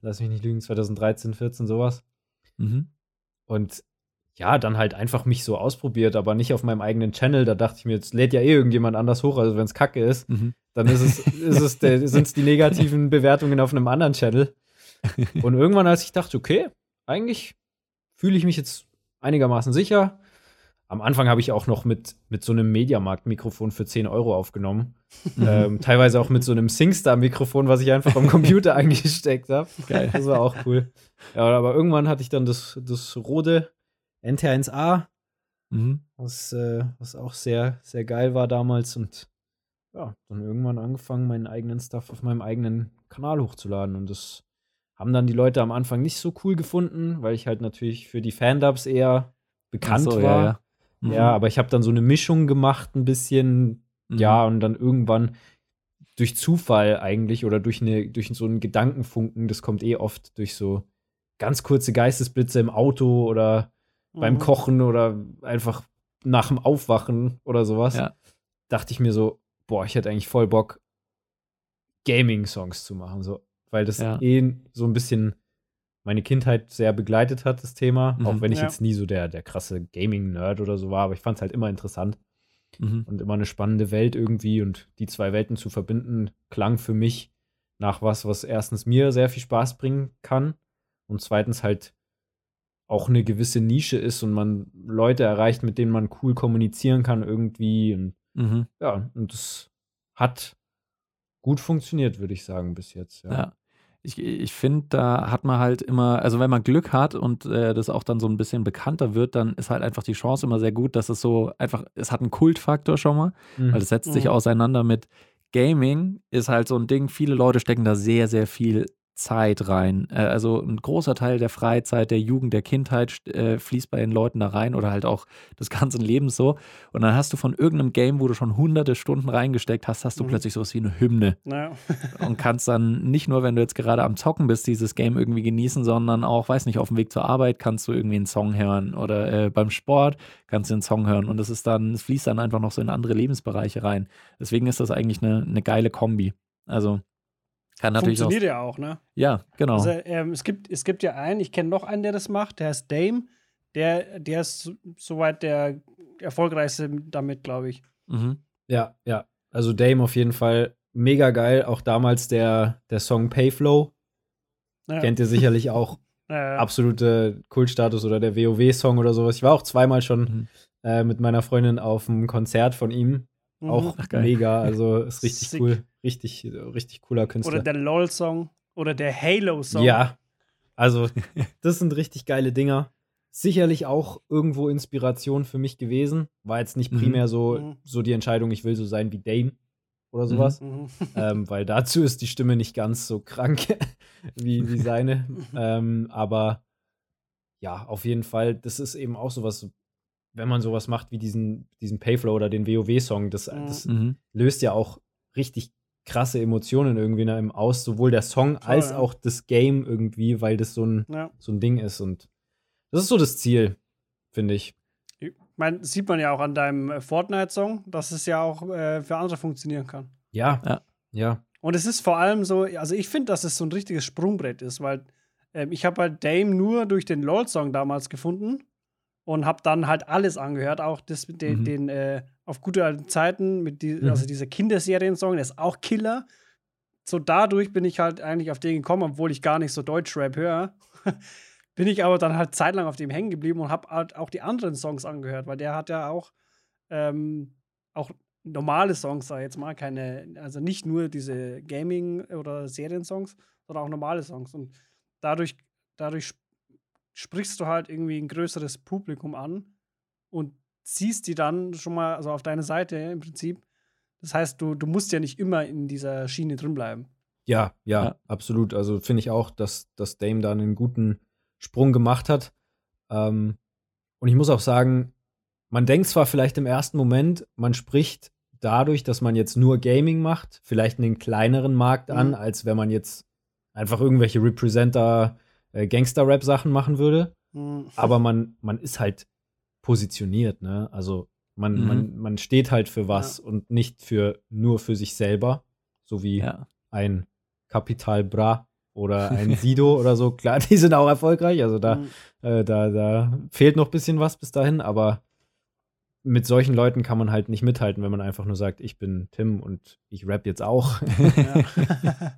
lass mich nicht lügen, 2013, 14, sowas. Mhm. Und ja, dann halt einfach mich so ausprobiert, aber nicht auf meinem eigenen Channel. Da dachte ich mir, jetzt lädt ja eh irgendjemand anders hoch, also wenn es kacke ist, Mhm. dann ist es, ist es sind es die negativen Bewertungen auf einem anderen Channel. Und irgendwann, als ich dachte, okay, eigentlich fühle ich mich jetzt einigermaßen sicher. Am Anfang habe ich auch noch mit, mit so einem Mediamarkt-Mikrofon für 10 Euro aufgenommen. ähm, teilweise auch mit so einem SingStar-Mikrofon, was ich einfach am Computer angesteckt habe. Geil. Das war auch cool. Ja, aber irgendwann hatte ich dann das, das Rode NT1A, Mhm. was, äh, was auch sehr, sehr geil war damals. Und ja, dann irgendwann angefangen, meinen eigenen Stuff auf meinem eigenen Kanal hochzuladen. Und das haben dann die Leute am Anfang nicht so cool gefunden, weil ich halt natürlich für die Fandubs eher bekannt so, war. Ja, ja. Mhm. Ja, aber ich habe dann so eine Mischung gemacht, ein bisschen, Mhm. ja, und dann irgendwann durch Zufall eigentlich oder durch, eine, durch so einen Gedankenfunken, das kommt eh oft durch so ganz kurze Geistesblitze im Auto oder beim Mhm. Kochen oder einfach nach dem Aufwachen oder sowas, Ja. dachte ich mir so, boah, ich hätte eigentlich voll Bock, Gaming-Songs zu machen, so, weil das Ja. eh so ein bisschen meine Kindheit sehr begleitet hat, das Thema, Mhm. auch wenn ich Ja. jetzt nie so der, der krasse Gaming-Nerd oder so war, aber ich fand es halt immer interessant Mhm. und immer eine spannende Welt irgendwie und die zwei Welten zu verbinden, klang für mich nach was, was erstens mir sehr viel Spaß bringen kann und zweitens halt auch eine gewisse Nische ist und man Leute erreicht, mit denen man cool kommunizieren kann irgendwie und Mhm. ja, und das hat gut funktioniert, würde ich sagen, bis jetzt. Ja. Ja. Ich, ich finde, da hat man halt immer, also wenn man Glück hat und äh, das auch dann so ein bisschen bekannter wird, dann ist halt einfach die Chance immer sehr gut, dass es so einfach, es hat einen Kultfaktor schon mal, Mhm. weil es setzt sich Mhm. auseinander mit Gaming, ist halt so ein Ding, viele Leute stecken da sehr, sehr viel Zeit rein. Äh, also ein großer Teil der Freizeit, der Jugend, der Kindheit äh, fließt bei den Leuten da rein oder halt auch des ganzen Lebens so. Und dann hast du von irgendeinem Game, wo du schon hunderte Stunden reingesteckt hast, hast du Mhm. plötzlich sowas wie eine Hymne Naja. und kannst dann nicht nur, wenn du jetzt gerade am Zocken bist, dieses Game irgendwie genießen, sondern auch, weiß nicht, auf dem Weg zur Arbeit kannst du irgendwie einen Song hören oder äh, beim Sport kannst du einen Song hören und es ist dann, es fließt dann einfach noch so in andere Lebensbereiche rein. Deswegen ist das eigentlich eine, eine geile Kombi. Also kann natürlich auch. Funktioniert ja auch, ne? Ja, genau. Also, ähm, es, gibt, es gibt ja einen, ich kenne noch einen, der das macht, der heißt Dame. der, der ist so- soweit der erfolgreichste damit, glaube ich. Mhm. Ja, ja. Also Dame auf jeden Fall mega geil. Auch damals der, der Song Payflow. Ja. Kennt ihr sicherlich auch. Ja, ja. Absolute Kultstatus oder der WoW-Song oder sowas. Ich war auch zweimal schon Mhm. äh, mit meiner Freundin auf einem Konzert von ihm. Mhm. Auch Ach, mega. Also ist richtig Sick. cool. Richtig, richtig cooler Künstler. Oder der LOL-Song oder der Halo-Song. Ja, also das sind richtig geile Dinger. Sicherlich auch irgendwo Inspiration für mich gewesen. War jetzt nicht Mhm. primär so, Mhm. so die Entscheidung, ich will so sein wie Dame oder sowas. Mhm. ähm, weil dazu ist die Stimme nicht ganz so krank wie, wie seine. ähm, aber ja, auf jeden Fall, das ist eben auch sowas, wenn man sowas macht wie diesen, diesen Payflow oder den WoW-Song, das, Mhm. das löst ja auch richtig krasse Emotionen irgendwie in einem aus, sowohl der Song als ja. auch das Game irgendwie, weil das so ein, Ja. so ein Ding ist. Und das ist so das Ziel, finde ich. Ich meine, sieht man ja auch an deinem äh, Fortnite-Song, dass es ja auch äh, für andere funktionieren kann. Ja. Ja. Ja. Und es ist vor allem so, also ich finde, dass es so ein richtiges Sprungbrett ist, weil ähm, ich habe halt Dame nur durch den LOL-Song damals gefunden und habe dann halt alles angehört, auch das mit den, Mhm. den äh, auf gute alten Zeiten, mit die, Mhm. also dieser Kinderserien-Song, der ist auch Killer. So dadurch bin ich halt eigentlich auf den gekommen, obwohl ich gar nicht so Deutschrap höre. bin ich aber dann halt zeitlang auf dem hängen geblieben und habe halt auch die anderen Songs angehört, weil der hat ja auch, ähm, auch normale Songs, sag ich jetzt mal, keine, also nicht nur diese Gaming- oder Seriensongs, sondern auch normale Songs. Und dadurch, dadurch sprichst du halt irgendwie ein größeres Publikum an und ziehst die dann schon mal also auf deine Seite im Prinzip. Das heißt, du, du musst ja nicht immer in dieser Schiene drin bleiben. Ja, ja, Ja. absolut. Also finde ich auch, dass, dass Dame da einen guten Sprung gemacht hat. Ähm, und ich muss auch sagen, man denkt zwar vielleicht im ersten Moment, man spricht dadurch, dass man jetzt nur Gaming macht, vielleicht einen kleineren Markt an, Mhm. als wenn man jetzt einfach irgendwelche Representer äh, Gangster-Rap-Sachen machen würde. Hm. Aber man, man ist halt positioniert, ne? Also man, Mhm. man, man steht halt für was und nicht für nur für sich selber, so wie Ja. ein Capital Bra oder ein Sido oder so. Klar, die sind auch erfolgreich, also da, Hm. äh, da, da fehlt noch ein bisschen was bis dahin, aber mit solchen Leuten kann man halt nicht mithalten, wenn man einfach nur sagt, ich bin Tim und ich rap jetzt auch. Ja.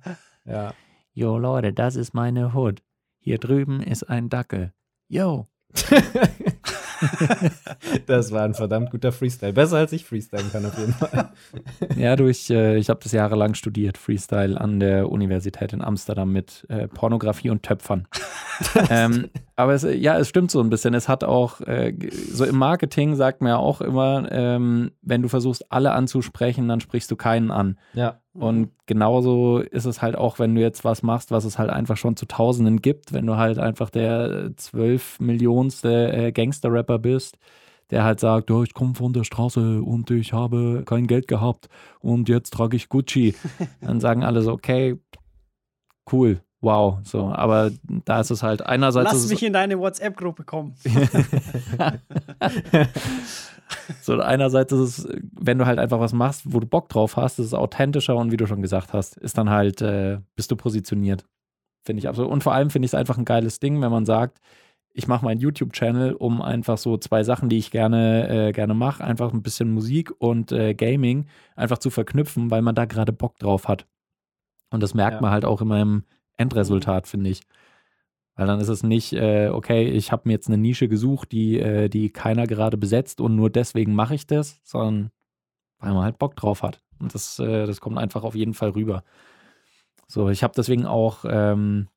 ja. Jo, Leute, das ist meine Hood. Hier drüben ist ein Dackel. Yo. das war ein verdammt guter Freestyle. Besser als ich freestylen kann, auf jeden Fall. Ja, du, ich, äh, ich habe das jahrelang studiert, Freestyle an der Universität in Amsterdam mit äh, Pornografie und Töpfern. ähm, aber es, ja, es stimmt so ein bisschen. Es hat auch, äh, so im Marketing sagt man ja auch immer, ähm, wenn du versuchst, alle anzusprechen, dann sprichst du keinen an. Ja. Und genauso ist es halt auch, wenn du jetzt was machst, was es halt einfach schon zu Tausenden gibt, wenn du halt einfach der zwölf Millionste äh, Gangster-Rapper bist, der halt sagt, ja, ich komme von der Straße und ich habe kein Geld gehabt und jetzt trage ich Gucci. Dann sagen alle so, okay, cool, wow, so. Aber da ist es halt einerseits Lass mich in deine WhatsApp-Gruppe kommen. So, einerseits ist es, wenn du halt einfach was machst, wo du Bock drauf hast, ist es authentischer und wie du schon gesagt hast, ist dann halt, äh, bist du positioniert. Finde ich absolut. Und vor allem finde ich es einfach ein geiles Ding, wenn man sagt, ich mache meinen YouTube-Channel, um einfach so zwei Sachen, die ich gerne, äh, gerne mache, einfach ein bisschen Musik und äh, Gaming einfach zu verknüpfen, weil man da gerade Bock drauf hat. Und das merkt Ja. man halt auch immer im Endresultat, finde ich. Weil dann ist es nicht, äh, okay, ich habe mir jetzt eine Nische gesucht, die, äh, die keiner gerade besetzt und nur deswegen mache ich das, sondern weil man halt Bock drauf hat. Und das, äh, das kommt einfach auf jeden Fall rüber. So, ich habe deswegen auch, ähm,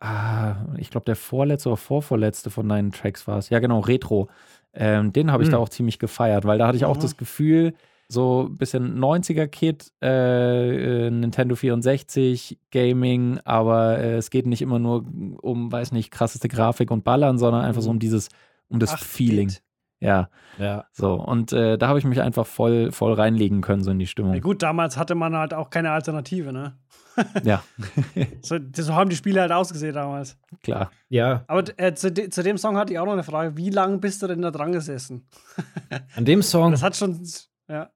ah, ich glaube, der vorletzte oder vorvorletzte von deinen Tracks war es. Ja, genau, Retro. Ähm, den habe ich Mhm. da auch ziemlich gefeiert, weil da hatte ich auch Mhm. das Gefühl, so ein bisschen 90er-Kit, äh, äh, Nintendo 64, Gaming, aber äh, es geht nicht immer nur um, weiß nicht, krasseste Grafik und Ballern, sondern einfach so um dieses, um das Ach, Feeling. geht. Ja, Ja. so. Und äh, da habe ich mich einfach voll, voll reinlegen können, so in die Ja, Stimmung. gut, damals hatte man halt auch keine Alternative, ne? Ja, So, so haben die Spiele halt ausgesehen damals. klar. Ja. Aber äh, zu, de zu dem Song hatte ich auch noch eine Frage. Wie lange bist du denn da dran gesessen? An dem Song. Das hat schon, ja.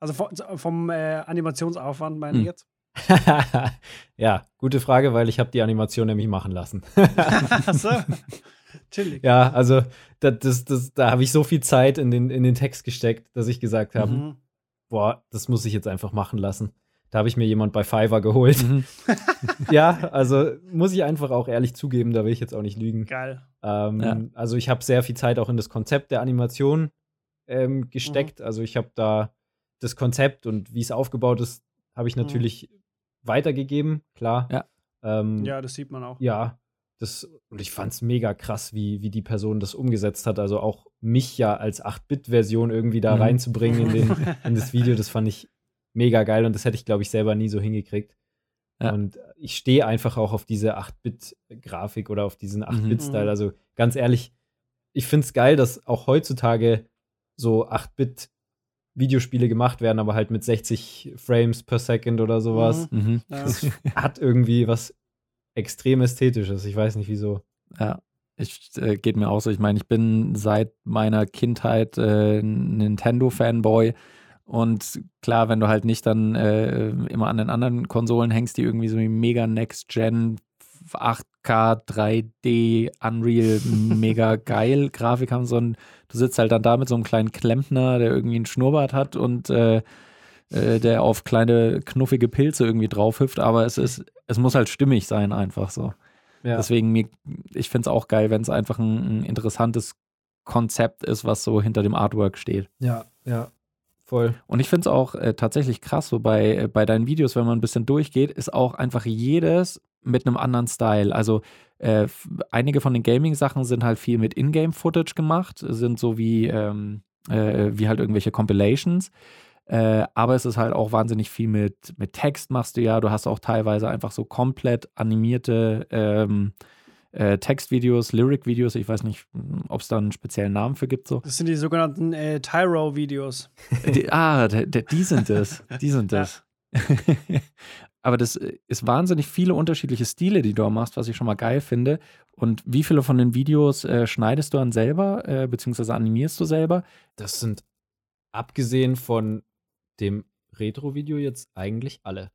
Also vom, vom äh, Animationsaufwand, meine ich Hm. jetzt. ja, gute Frage, weil ich habe die Animation nämlich machen lassen. Achso. Chillig. Ja, also das, das, das, da habe ich so viel Zeit in den, in den Text gesteckt, dass ich gesagt habe, Mhm. boah, das muss ich jetzt einfach machen lassen. Da habe ich mir jemand bei Fiverr geholt. Mhm. ja, also muss ich einfach auch ehrlich zugeben, da will ich jetzt auch nicht lügen. Geil. Ähm, Ja. Also ich habe sehr viel Zeit auch in das Konzept der Animation ähm, gesteckt. Also ich habe da das Konzept und wie es aufgebaut ist, habe ich Mhm. natürlich weitergegeben, klar. Ja. Ähm, Ja, das sieht man auch. ja, das, und ich fand es mega krass, wie, wie die Person das umgesetzt hat. Also auch mich ja als 8-Bit-Version irgendwie da Mhm. reinzubringen in, den, in das Video, das fand ich mega geil und das hätte ich, glaube ich, selber nie so hingekriegt. Ja. Und ich stehe einfach auch auf diese 8-Bit-Grafik oder auf diesen 8-Bit-Style. Mhm. Also ganz ehrlich, ich finde es geil, dass auch heutzutage so 8-Bit-Videospiele gemacht werden, aber halt mit 60 Frames per Second oder sowas. Mhm. Ja. Das hat irgendwie was extrem Ästhetisches. Ich weiß nicht wieso. Ja, ich, äh, geht mir auch so. Ich meine, ich bin seit meiner Kindheit äh, ein Nintendo-Fanboy. Und klar, wenn du halt nicht dann äh, immer an den anderen Konsolen hängst, die irgendwie so mega Next-Gen 8K, 3D, Unreal, mega geil Grafik haben, sondern du sitzt halt dann da mit so einem kleinen Klempner, der irgendwie einen Schnurrbart hat und äh, äh, der auf kleine knuffige Pilze irgendwie draufhüpft, aber es ist, es muss halt stimmig sein, einfach so. Ja. Deswegen, mir, ich finde es auch geil, wenn es einfach ein, ein interessantes Konzept ist, was so hinter dem Artwork steht. ja, ja. Voll. Und ich finde es auch äh, tatsächlich krass, so bei, äh, bei deinen Videos, wenn man ein bisschen durchgeht, ist auch einfach jedes mit einem anderen Style. Also äh, einige von den Gaming-Sachen sind halt viel mit Ingame-Footage gemacht, sind so wie, ähm, äh, wie halt irgendwelche Compilations. Äh, aber es ist halt auch wahnsinnig viel mit, mit Text machst du ja. Du hast auch teilweise einfach so komplett animierte ähm, äh, Textvideos, Lyric-Videos. Ich weiß nicht, ob es da einen speziellen Namen für gibt. So. Das sind die sogenannten äh, Tyro-Videos. Ah, die sind es. Die sind es. Aber das ist wahnsinnig viele unterschiedliche Stile, die du da machst, was ich schon mal geil finde. Und wie viele von den Videos äh, schneidest du dann selber, äh, beziehungsweise animierst du selber? Das sind abgesehen von dem Retro-Video jetzt eigentlich alle.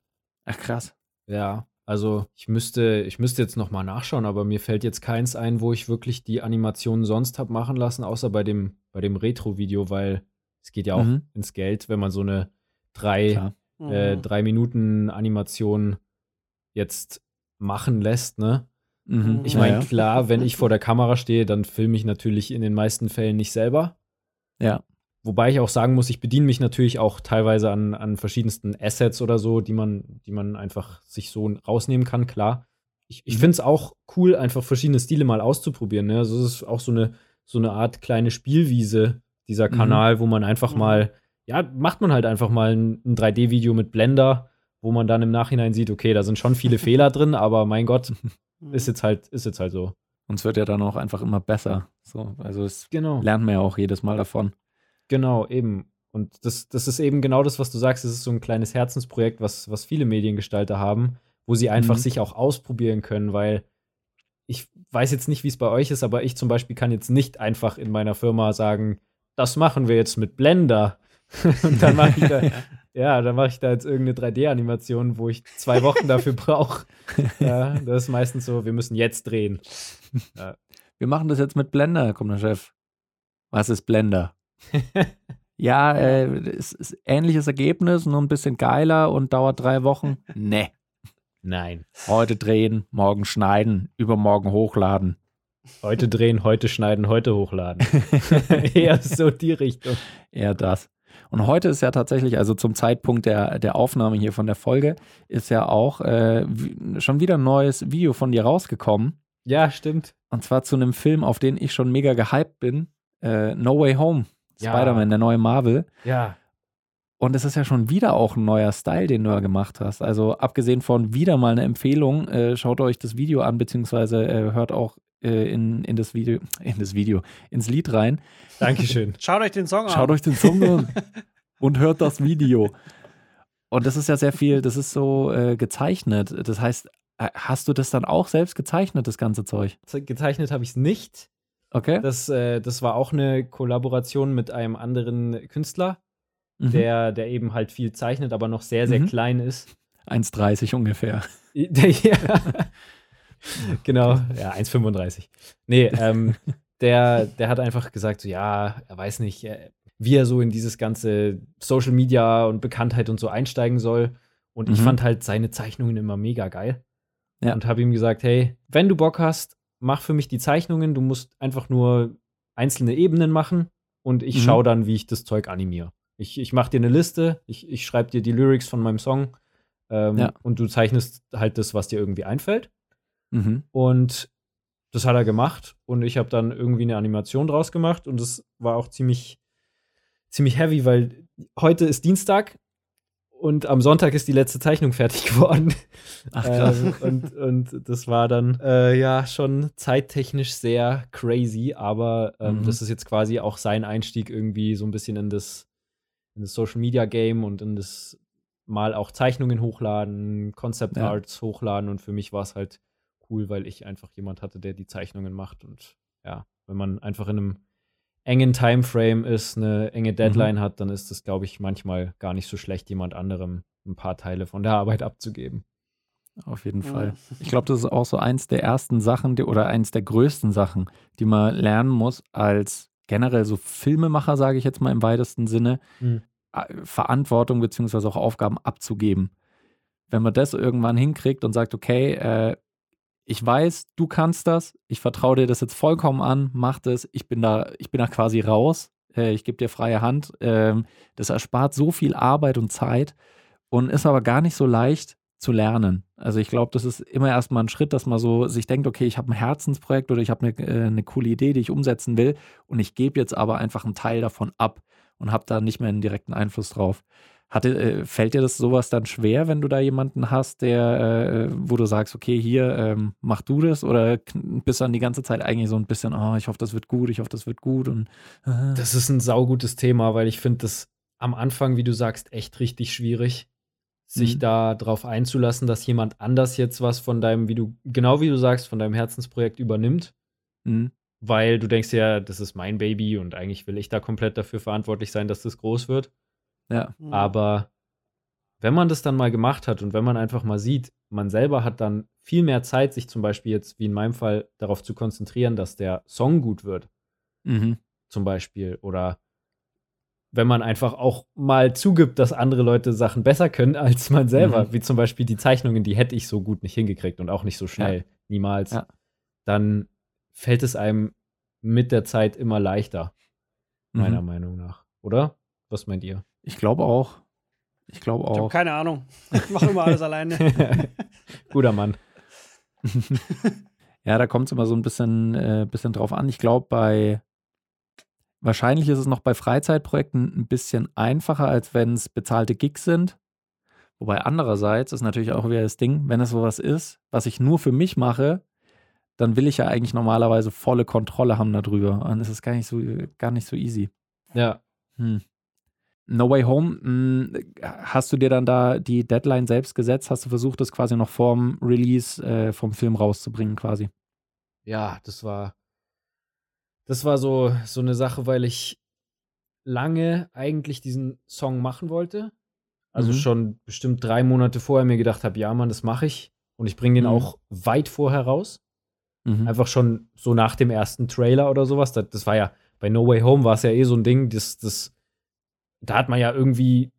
Ach krass. Ja, also ich müsste, ich müsste jetzt noch mal nachschauen, aber mir fällt jetzt keins ein, wo ich wirklich die Animationen sonst habe machen lassen, außer bei dem, bei dem Retro-Video, weil es geht ja auch Mhm. ins Geld, wenn man so eine drei, Klar. Äh, Mhm. drei Minuten Animation jetzt machen lässt, ne? Mhm. Ich Ja, meine, ja. klar, wenn ich vor der Kamera stehe, dann filme ich natürlich in den meisten Fällen nicht selber. Ja. Wobei ich auch sagen muss, ich bediene mich natürlich auch teilweise an, an verschiedensten Assets oder so, die man, die man einfach sich so rausnehmen kann, klar. Ich, ich Mhm. finde es auch cool, einfach verschiedene Stile mal auszuprobieren. Ne? Also es ist auch so eine, so eine Art kleine Spielwiese, dieser Mhm. Kanal, wo man einfach Mhm. mal, ja, macht man halt einfach mal ein, ein 3D-Video mit Blender, wo man dann im Nachhinein sieht, okay, da sind schon viele Fehler drin, aber mein Gott, Mhm. ist jetzt halt, ist jetzt halt so. Und es wird ja dann auch einfach immer besser. So, also es Genau. lernt man ja auch jedes Mal davon. Genau, eben. Und das, das ist eben genau das, was du sagst. Es ist so ein kleines Herzensprojekt, was, was viele Mediengestalter haben, wo sie einfach Mhm. sich auch ausprobieren können, weil ich weiß jetzt nicht, wie es bei euch ist, aber ich zum Beispiel kann jetzt nicht einfach in meiner Firma sagen, das machen wir jetzt mit Blender. Und dann mache ich da, ja, dann mache ich da jetzt irgendeine 3D-Animation, wo ich zwei Wochen dafür brauche. Ja, das ist meistens so, wir müssen jetzt drehen. Wir machen das jetzt mit Blender, kommt der Chef. Was ist Blender? ja, äh, es ist ähnliches Ergebnis, nur ein bisschen geiler und dauert drei Wochen. Nee. Nein. Heute drehen, morgen schneiden, übermorgen hochladen. Heute drehen, heute schneiden, heute hochladen. Eher so die Richtung. Eher das. Und heute ist ja tatsächlich, also zum Zeitpunkt der, der Aufnahme hier von der Folge, ist ja auch äh, schon wieder ein neues Video von dir rausgekommen. Ja, stimmt. Und zwar zu einem Film, auf den ich schon mega gehypt bin. Äh, no Way Home. Ja. Spider-Man, der neue Marvel. Ja. Und es ist ja schon wieder auch ein neuer Style, den du da gemacht hast. Also abgesehen von wieder mal eine Empfehlung, äh, schaut euch das Video an, beziehungsweise äh, hört auch äh, in, in das Video, in das Video, ins Lied rein. Dankeschön. Schaut euch den Song an. Schaut euch den Song an und hört das Video. Und das ist ja sehr viel, das ist so äh, gezeichnet. Das heißt, hast du das dann auch selbst gezeichnet, das ganze Zeug? Ze- Gezeichnet habe ich es nicht. Okay. Das, äh, das war auch eine Kollaboration mit einem anderen Künstler, Mhm. der, der eben halt viel zeichnet, aber noch sehr, sehr Mhm. klein ist. 1,30 ungefähr. Ja. genau, ja, 1,35. Nee, ähm, der, der hat einfach gesagt, so, ja, er weiß nicht, äh, wie er so in dieses ganze Social Media und Bekanntheit und so einsteigen soll. Und ich Mhm. fand halt seine Zeichnungen immer mega geil. Ja. Und habe ihm gesagt, hey, wenn du Bock hast, mach für mich die Zeichnungen. Du musst einfach nur einzelne Ebenen machen und ich Mhm. schaue dann, wie ich das Zeug animiere. Ich, ich mache dir eine Liste, ich, ich schreibe dir die Lyrics von meinem Song ähm, Ja. und du zeichnest halt das, was dir irgendwie einfällt. Mhm. Und das hat er gemacht und ich habe dann irgendwie eine Animation draus gemacht und das war auch ziemlich, ziemlich heavy, weil heute ist Dienstag und am Sonntag ist die letzte Zeichnung fertig geworden. Ach, krass. Ähm, und, und das war dann äh, ja schon zeittechnisch sehr crazy, aber ähm, Mhm. das ist jetzt quasi auch sein Einstieg irgendwie so ein bisschen in das, in das Social Media Game und in das mal auch Zeichnungen hochladen, Concept Ja. Arts hochladen und für mich war es halt cool, weil ich einfach jemand hatte, der die Zeichnungen macht und ja, wenn man einfach in einem engen Timeframe ist, eine enge Deadline hat, dann ist es, glaube ich, manchmal gar nicht so schlecht, jemand anderem ein paar Teile von der Arbeit abzugeben. Auf jeden Ja. Fall. Ich glaube, das ist auch so eins der ersten Sachen die, oder eins der größten Sachen, die man lernen muss als generell so Filmemacher, sage ich jetzt mal im weitesten Sinne, Mhm. Verantwortung beziehungsweise auch Aufgaben abzugeben. Wenn man das irgendwann hinkriegt und sagt, okay, äh, ich weiß, du kannst das, ich vertraue dir das jetzt vollkommen an, mach das, ich bin da, ich bin da quasi raus, äh, ich gebe dir freie Hand. Ähm, das erspart so viel Arbeit und Zeit und ist aber gar nicht so leicht zu lernen. Also ich glaube, das ist immer erstmal ein Schritt, dass man so sich denkt, okay, ich habe ein Herzensprojekt oder ich habe eine, äh, eine coole Idee, die ich umsetzen will und ich gebe jetzt aber einfach einen Teil davon ab und habe da nicht mehr einen direkten Einfluss drauf. Hatte, äh, fällt dir das sowas dann schwer, wenn du da jemanden hast, der, äh, wo du sagst, okay, hier, ähm, mach du das oder bist dann die ganze Zeit eigentlich so ein bisschen, oh, ich hoffe, das wird gut, ich hoffe, das wird gut und äh, Das ist ein saugutes Thema, weil ich finde das am Anfang, wie du sagst, echt richtig schwierig, sich Mhm. da drauf einzulassen, dass jemand anders jetzt was von deinem, wie du, genau wie du sagst, von deinem Herzensprojekt übernimmt. mh, Weil du denkst ja, das ist mein Baby und eigentlich will ich da komplett dafür verantwortlich sein, dass das groß wird. Ja, Mhm. Aber wenn man das dann mal gemacht hat und wenn man einfach mal sieht, man selber hat dann viel mehr Zeit, sich zum Beispiel jetzt, wie in meinem Fall, darauf zu konzentrieren, dass der Song gut wird, mhm, zum Beispiel. Oder wenn man einfach auch mal zugibt, dass andere Leute Sachen besser können als man selber, Mhm. wie zum Beispiel die Zeichnungen, die hätte ich so gut nicht hingekriegt und auch nicht so schnell, niemals, Ja. dann fällt es einem mit der Zeit immer leichter, meiner mhm. Meinung nach. Oder? Was meint ihr? Ich glaube auch. Ich glaube Ich habe auch. keine Ahnung. Ich mache immer alles alleine. Guter Mann. Ja, da kommt es immer so ein bisschen, äh, bisschen drauf an. Ich glaube, bei wahrscheinlich ist es noch bei Freizeitprojekten ein bisschen einfacher, als wenn es bezahlte Gigs sind. Wobei andererseits ist natürlich auch wieder das Ding, wenn es sowas ist, was ich nur für mich mache, dann will ich ja eigentlich normalerweise volle Kontrolle haben darüber. Und es ist gar nicht so, gar nicht so easy. Ja. Hm. No Way Home, mh, hast du dir dann da die Deadline selbst gesetzt? Hast du versucht, das quasi noch vorm Release äh, vom Film rauszubringen, quasi? Ja, das war. Das war so, so eine Sache, weil ich lange eigentlich diesen Song machen wollte. Also Mhm. schon bestimmt drei Monate vorher mir gedacht habe, ja, Mann, das mache ich. Und ich bringe den Mhm. auch weit vorher raus. Mhm. Einfach schon so nach dem ersten Trailer oder sowas. Das, das war ja, bei No Way Home war es ja eh so ein Ding, das, das, da hat man ja irgendwie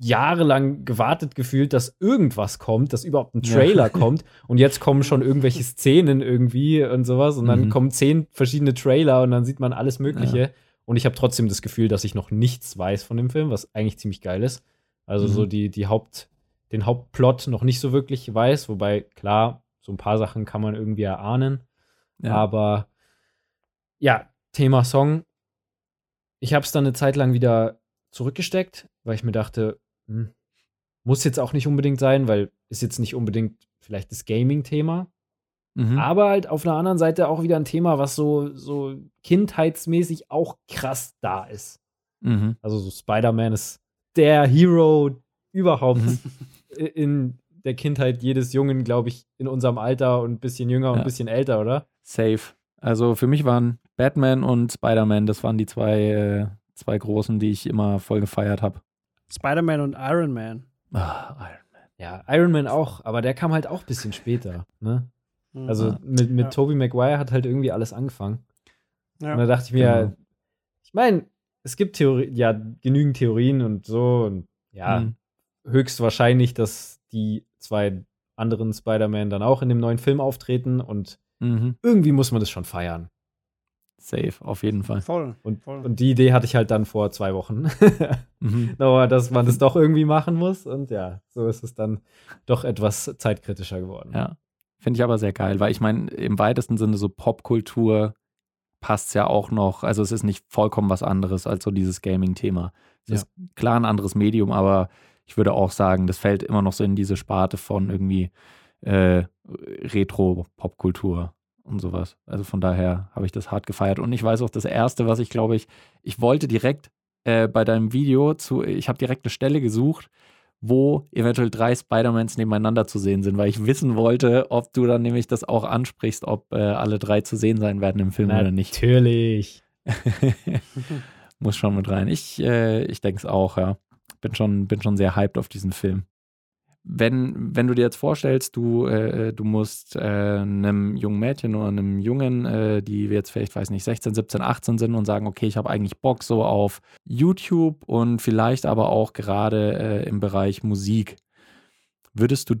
jahrelang gewartet gefühlt, dass irgendwas kommt, dass überhaupt ein Ja. Trailer kommt. Und jetzt kommen schon irgendwelche Szenen irgendwie und sowas. Und dann Mhm. kommen zehn verschiedene Trailer und dann sieht man alles Mögliche. Und ich habe trotzdem das Gefühl, dass ich noch nichts weiß von dem Film, was eigentlich ziemlich geil ist. Also Mhm. so die, die Haupt, den Hauptplot noch nicht so wirklich weiß, wobei klar, so ein paar Sachen kann man irgendwie erahnen. ja. Aber ja, Thema Song. Ich habe es dann eine Zeit lang wieder zurückgesteckt, weil ich mir dachte, hm, muss jetzt auch nicht unbedingt sein, weil ist jetzt nicht unbedingt vielleicht das Gaming-Thema. Mhm. Aber halt auf einer anderen Seite auch wieder ein Thema, was so, so kindheitsmäßig auch krass da ist. Mhm. Also so Spider-Man ist der Hero überhaupt Mhm. in der Kindheit jedes Jungen, glaube ich, in unserem Alter und ein bisschen jünger und Ja. ein bisschen älter, oder? Safe. Also für mich waren Batman und Spider-Man, das waren die zwei, äh, zwei großen, die ich immer voll gefeiert habe. Spider-Man und Iron Man. Ah, Iron Man. Ja, Iron Man auch, aber der kam halt auch ein bisschen später, ne? Mhm. Also mit, mit Ja. Tobey Maguire hat halt irgendwie alles angefangen. ja. Und da dachte ich mir, Genau. ich meine, es gibt Theorie, ja, genügend Theorien und so. Und ja, Mhm. höchstwahrscheinlich, dass die zwei anderen Spider-Man dann auch in dem neuen Film auftreten und Mhm. irgendwie muss man das schon feiern. Safe, auf jeden Fall. voll. Und, Voll. und die Idee hatte ich halt dann vor zwei Wochen. Mhm. Aber dass man das doch irgendwie machen muss. Und ja, so ist es dann doch etwas zeitkritischer geworden. Ja. Finde ich aber sehr geil, weil ich meine, im weitesten Sinne so Popkultur passt ja auch noch, also es ist nicht vollkommen was anderes als so dieses Gaming-Thema. Es Ja. ist klar ein anderes Medium, aber ich würde auch sagen, das fällt immer noch so in diese Sparte von irgendwie äh, Retro-Popkultur und sowas. Also von daher habe ich das hart gefeiert. Und ich weiß auch, das Erste, was ich glaube ich, ich wollte direkt äh, bei deinem Video zu, ich habe direkt eine Stelle gesucht, wo eventuell drei Spider-Mans nebeneinander zu sehen sind, weil ich wissen wollte, ob du dann nämlich das auch ansprichst, ob äh, alle drei zu sehen sein werden im Film oder nicht. Natürlich. Muss schon mit rein. Ich, äh, ich denke es auch, ja. Bin schon, bin schon sehr hyped auf diesen Film. Wenn, wenn du dir jetzt vorstellst, du, äh, du musst äh, einem jungen Mädchen oder einem Jungen, äh, die jetzt vielleicht, weiß nicht, 16, 17, 18 sind und sagen, okay, ich habe eigentlich Bock so auf YouTube und vielleicht aber auch gerade äh, im Bereich Musik, würdest du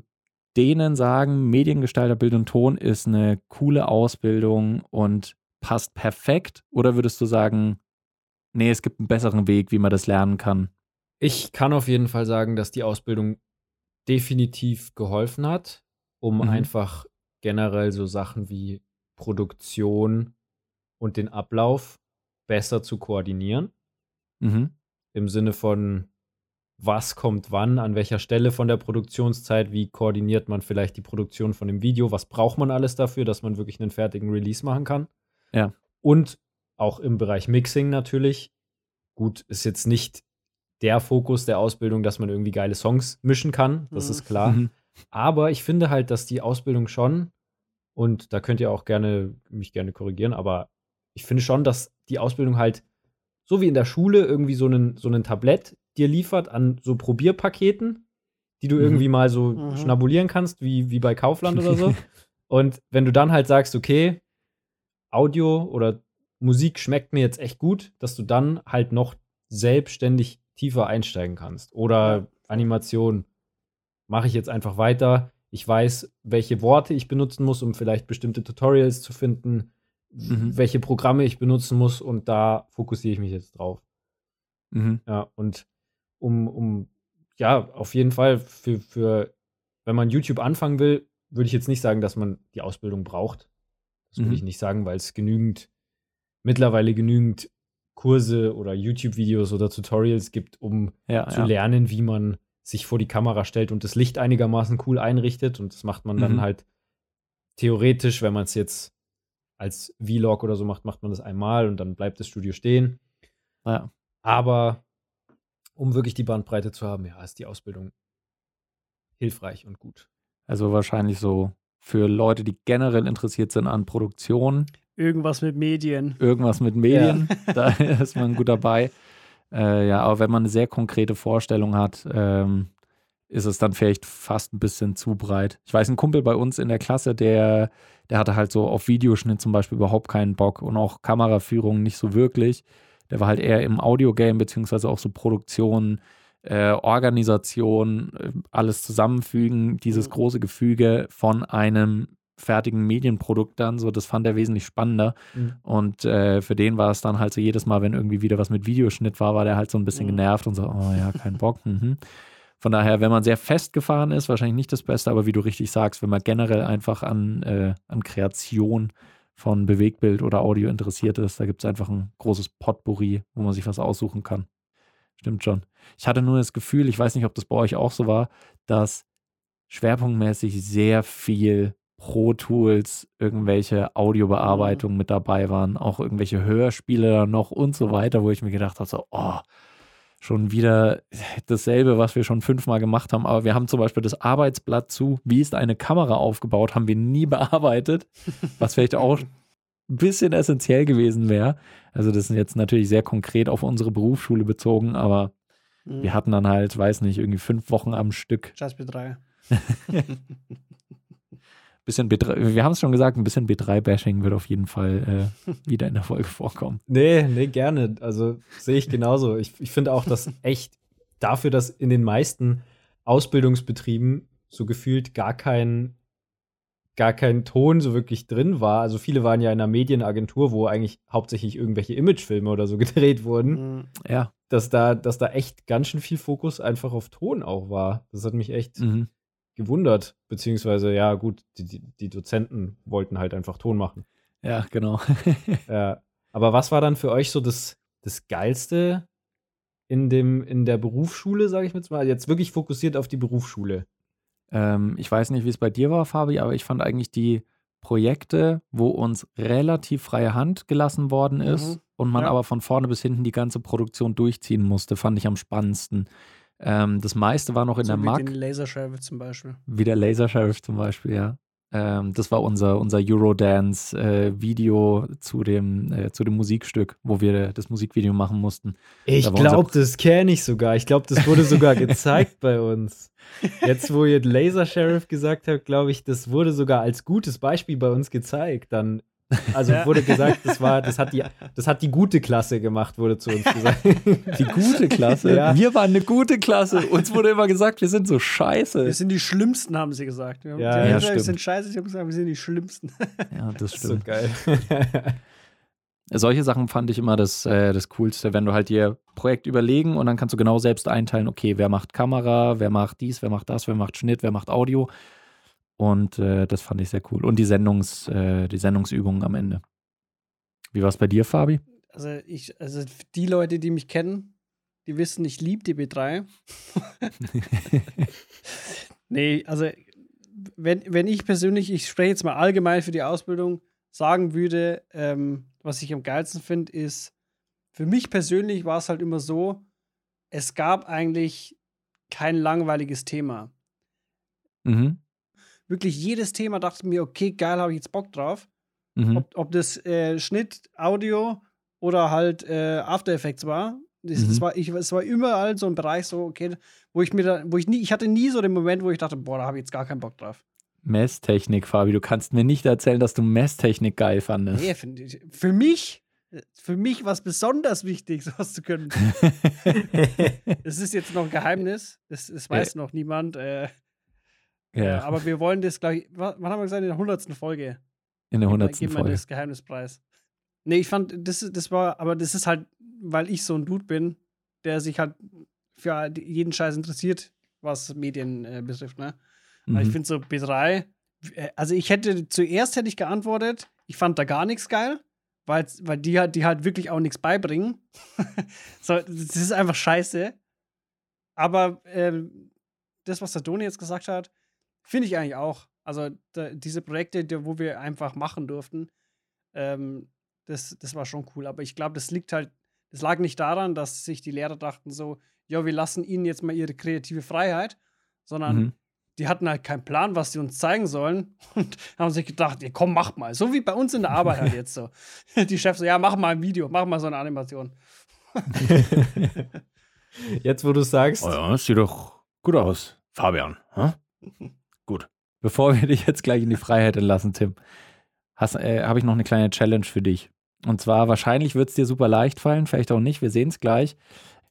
denen sagen, Mediengestalter Bild und Ton ist eine coole Ausbildung und passt perfekt? Oder würdest du sagen, nee, es gibt einen besseren Weg, wie man das lernen kann? Ich kann auf jeden Fall sagen, dass die Ausbildung definitiv geholfen hat, um Mhm. einfach generell so Sachen wie Produktion und den Ablauf besser zu koordinieren. Mhm. Im Sinne von, was kommt wann, an welcher Stelle von der Produktionszeit, wie koordiniert man vielleicht die Produktion von dem Video, was braucht man alles dafür, dass man wirklich einen fertigen Release machen kann. Ja. Und auch im Bereich Mixing natürlich. Gut, ist jetzt nicht der Fokus der Ausbildung, dass man irgendwie geile Songs mischen kann, das Mhm. ist klar. Mhm. Aber ich finde halt, dass die Ausbildung schon, und da könnt ihr auch gerne mich gerne korrigieren, aber ich finde schon, dass die Ausbildung halt so wie in der Schule irgendwie so einen, so einen Tablett dir liefert an so Probierpaketen, die du Mhm. irgendwie mal so Mhm. schnabulieren kannst, wie, wie bei Kaufland oder so. und wenn du dann halt sagst, okay, Audio oder Musik schmeckt mir jetzt echt gut, dass du dann halt noch selbstständig tiefer einsteigen kannst. Oder. Animation mache ich jetzt einfach weiter. Ich weiß, welche Worte ich benutzen muss, um vielleicht bestimmte Tutorials zu finden, Mhm. welche Programme ich benutzen muss und da fokussiere ich mich jetzt drauf. Mhm. Ja, und um, um ja, auf jeden Fall für, für, wenn man YouTube anfangen will, würde ich jetzt nicht sagen, dass man die Ausbildung braucht. Das würde Mhm. ich nicht sagen, weil es genügend, mittlerweile genügend Kurse oder YouTube-Videos oder Tutorials gibt, um Ja, zu ja. lernen, wie man sich vor die Kamera stellt und das Licht einigermaßen cool einrichtet. Und das macht man dann Mhm. halt theoretisch, wenn man es jetzt als Vlog oder so macht, macht man das einmal und dann bleibt das Studio stehen. ja. Aber um wirklich die Bandbreite zu haben, ja, ist die Ausbildung hilfreich und gut. Also wahrscheinlich so für Leute, die generell interessiert sind an Produktion, Irgendwas mit Medien. irgendwas mit Medien, da ist man gut dabei. Äh, ja, aber wenn man eine sehr konkrete Vorstellung hat, ähm, ist es dann vielleicht fast ein bisschen zu breit. Ich weiß, ein Kumpel bei uns in der Klasse, der, der hatte halt so auf Videoschnitt zum Beispiel überhaupt keinen Bock und auch Kameraführung nicht so wirklich. Der war halt eher im Audiogame, beziehungsweise auch so Produktion, äh, Organisation, äh, alles zusammenfügen, dieses große Gefüge von einem fertigen Medienprodukt dann, so das fand er wesentlich spannender. Mhm. Und äh, für den war es dann halt so jedes Mal, wenn irgendwie wieder was mit Videoschnitt war, war der halt so ein bisschen Mhm. genervt und so, oh ja, kein Bock. Mhm. Von daher, wenn man sehr festgefahren ist, wahrscheinlich nicht das Beste, aber wie du richtig sagst, wenn man generell einfach an, äh, an Kreation von Bewegtbild oder Audio interessiert ist, da gibt es einfach ein großes Potpourri, wo man sich was aussuchen kann. Stimmt schon. Ich hatte nur das Gefühl, ich weiß nicht, ob das bei euch auch so war, dass schwerpunktmäßig sehr viel Pro Tools, irgendwelche Audiobearbeitungen mit dabei waren, auch irgendwelche Hörspiele noch und so weiter, wo ich mir gedacht habe, so, oh, schon wieder dasselbe, was wir schon fünfmal gemacht haben. Aber wir haben zum Beispiel das Arbeitsblatt zu, wie ist eine Kamera aufgebaut, haben wir nie bearbeitet, was vielleicht auch ein bisschen essentiell gewesen wäre. Also das ist jetzt natürlich sehr konkret auf unsere Berufsschule bezogen, aber Mhm. wir hatten dann halt, weiß nicht, irgendwie fünf Wochen am Stück Jasper 3. bisschen B3, wir haben es schon gesagt, ein bisschen B3-Bashing wird auf jeden Fall äh, wieder in der Folge vorkommen. Nee, nee, gerne. Also sehe ich genauso. Ich, ich finde auch, dass echt dafür, dass in den meisten Ausbildungsbetrieben so gefühlt gar kein, gar kein Ton so wirklich drin war. Also viele waren ja in einer Medienagentur, wo eigentlich hauptsächlich irgendwelche Imagefilme oder so gedreht wurden. Mhm. Ja. Dass da, dass da echt ganz schön viel Fokus einfach auf Ton auch war. Das hat mich echt Mhm. Gewundert. Beziehungsweise, ja, gut, die, die, die Dozenten wollten halt einfach Ton machen. Ja, genau. Ja. Aber was war dann für euch so das, das Geilste in, dem, in der Berufsschule, sage ich jetzt mal? Jetzt wirklich fokussiert auf die Berufsschule. ähm, ich weiß nicht, wie es bei dir war, Fabi, aber ich fand eigentlich die Projekte, wo uns relativ freie Hand gelassen worden ist Mhm. und man Ja. aber von vorne bis hinten die ganze Produktion durchziehen musste, fand ich am spannendsten. Ähm, das meiste war noch in so der wie MAG. den Lasersheriff zum Beispiel. Wie der Laser Sheriff zum Beispiel, ja. Ähm, das war unser, unser Eurodance-Video zu, dem, äh, zu dem Musikstück, wo wir das Musikvideo machen mussten. Ich glaube, das kenne ich sogar. Ich glaube, das wurde sogar gezeigt bei uns. Jetzt, wo ihr Laser Sheriff gesagt habt, glaube ich, das wurde sogar als gutes Beispiel bei uns gezeigt. Dann, also Ja. wurde gesagt, das war, das hat die, das hat die gute Klasse gemacht, wurde zu uns gesagt. Die gute Klasse. Ja. Wir waren eine gute Klasse. Uns wurde immer gesagt, wir sind so scheiße. Wir sind die Schlimmsten, haben sie gesagt. Wir, haben- Ja, die haben ja, gesagt, wir sind scheiße, die haben gesagt, wir sind die Schlimmsten. Ja, das so stimmt. geil. Solche Sachen fand ich immer das, äh, das Coolste, wenn du halt dir Projekt überlegen und dann kannst du genau selbst einteilen, okay, wer macht Kamera, wer macht dies, wer macht das, wer macht Schnitt, wer macht Audio. Und äh, das fand ich sehr cool. Und die, Sendungs, äh, die Sendungsübungen am Ende. Wie war es bei dir, Fabi? Also, ich, also die Leute, die mich kennen, die wissen, ich liebe die B3. nee, also wenn, wenn ich persönlich, ich spreche jetzt mal allgemein für die Ausbildung, sagen würde, ähm, was ich am geilsten finde, ist, für mich persönlich war es halt immer so, es gab eigentlich kein langweiliges Thema. Mhm. Wirklich jedes Thema dachte mir, okay, geil, habe ich jetzt Bock drauf. Mhm. Ob, ob das äh, Schnitt, Audio oder halt äh, After Effects war. Das Mhm. war ich, es war überall so ein Bereich, so, okay, wo ich mir da, wo ich nie, ich hatte nie so den Moment, wo ich dachte, boah, da habe ich jetzt gar keinen Bock drauf. Messtechnik, Fabi. Du kannst mir nicht erzählen, dass du Messtechnik geil fandest. Nee, ich, für mich, für mich war es besonders wichtig, sowas zu können. Das ist jetzt noch ein Geheimnis. Das, das weiß noch niemand. Äh, äh, ja, aber wir wollen das gleich, wa- wann haben wir gesagt, in der 100. Folge? in der Geben wir- 100. Geben wir Folge. das Geheimnispreis. Nee, ich fand, das, das war, aber das ist halt, weil ich so ein Dude bin, der sich halt für jeden Scheiß interessiert, was Medien äh, betrifft, ne? Aber ich Mhm. finde so B3, äh, also ich hätte, zuerst hätte ich geantwortet, ich fand da gar nichts geil, weil, weil die halt, die halt wirklich auch nichts beibringen. so, das ist einfach scheiße. Aber ähm, das, was der Toni jetzt gesagt hat, finde ich eigentlich auch. Also da, diese Projekte, die, wo wir einfach machen durften, ähm, das, das war schon cool. Aber ich glaube, das liegt halt, das lag nicht daran, dass sich die Lehrer dachten so, ja, wir lassen ihnen jetzt mal ihre kreative Freiheit, sondern Mhm. die hatten halt keinen Plan, was sie uns zeigen sollen und haben sich gedacht, ja, komm, mach mal. So wie bei uns in der Arbeit halt jetzt so. Die Chefs so, ja, mach mal ein Video, mach mal so eine Animation. Jetzt, wo du sagst, Oh ja, sieht doch gut aus. Fabian. Hä? Bevor wir dich jetzt gleich in die Freiheit entlassen, Tim, äh, habe ich noch eine kleine Challenge für dich. Und zwar, wahrscheinlich wird es dir super leicht fallen, vielleicht auch nicht, wir sehen es gleich.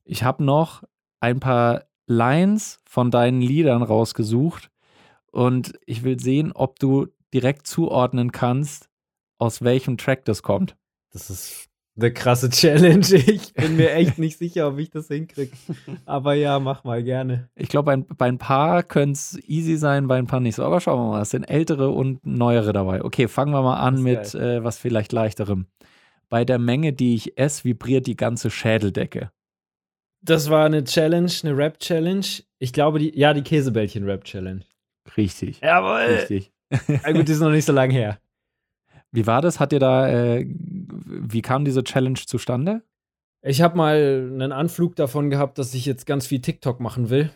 Ich habe noch ein paar Lines von deinen Liedern rausgesucht und ich will sehen, ob du direkt zuordnen kannst, aus welchem Track das kommt. das ist eine krasse Challenge. Ich bin mir echt nicht sicher, ob ich das hinkriege. Aber ja, mach mal gerne. Ich glaube, ein, bei ein paar könnte es easy sein, bei ein paar nicht so. Aber schauen wir mal, es sind ältere und neuere dabei. Okay, fangen wir mal an mit äh, was vielleicht leichterem. Bei der Menge, die ich esse, vibriert die ganze Schädeldecke. Das war eine Challenge, eine Rap-Challenge. Ich glaube, die, ja, die Käsebällchen-Rap-Challenge. Richtig. Jawohl. Richtig. Ja, gut, die ist noch nicht so lange her. Wie war das? Hat ihr da, äh, wie kam diese Challenge zustande? Ich habe mal einen Anflug davon gehabt, dass ich jetzt ganz viel TikTok machen will,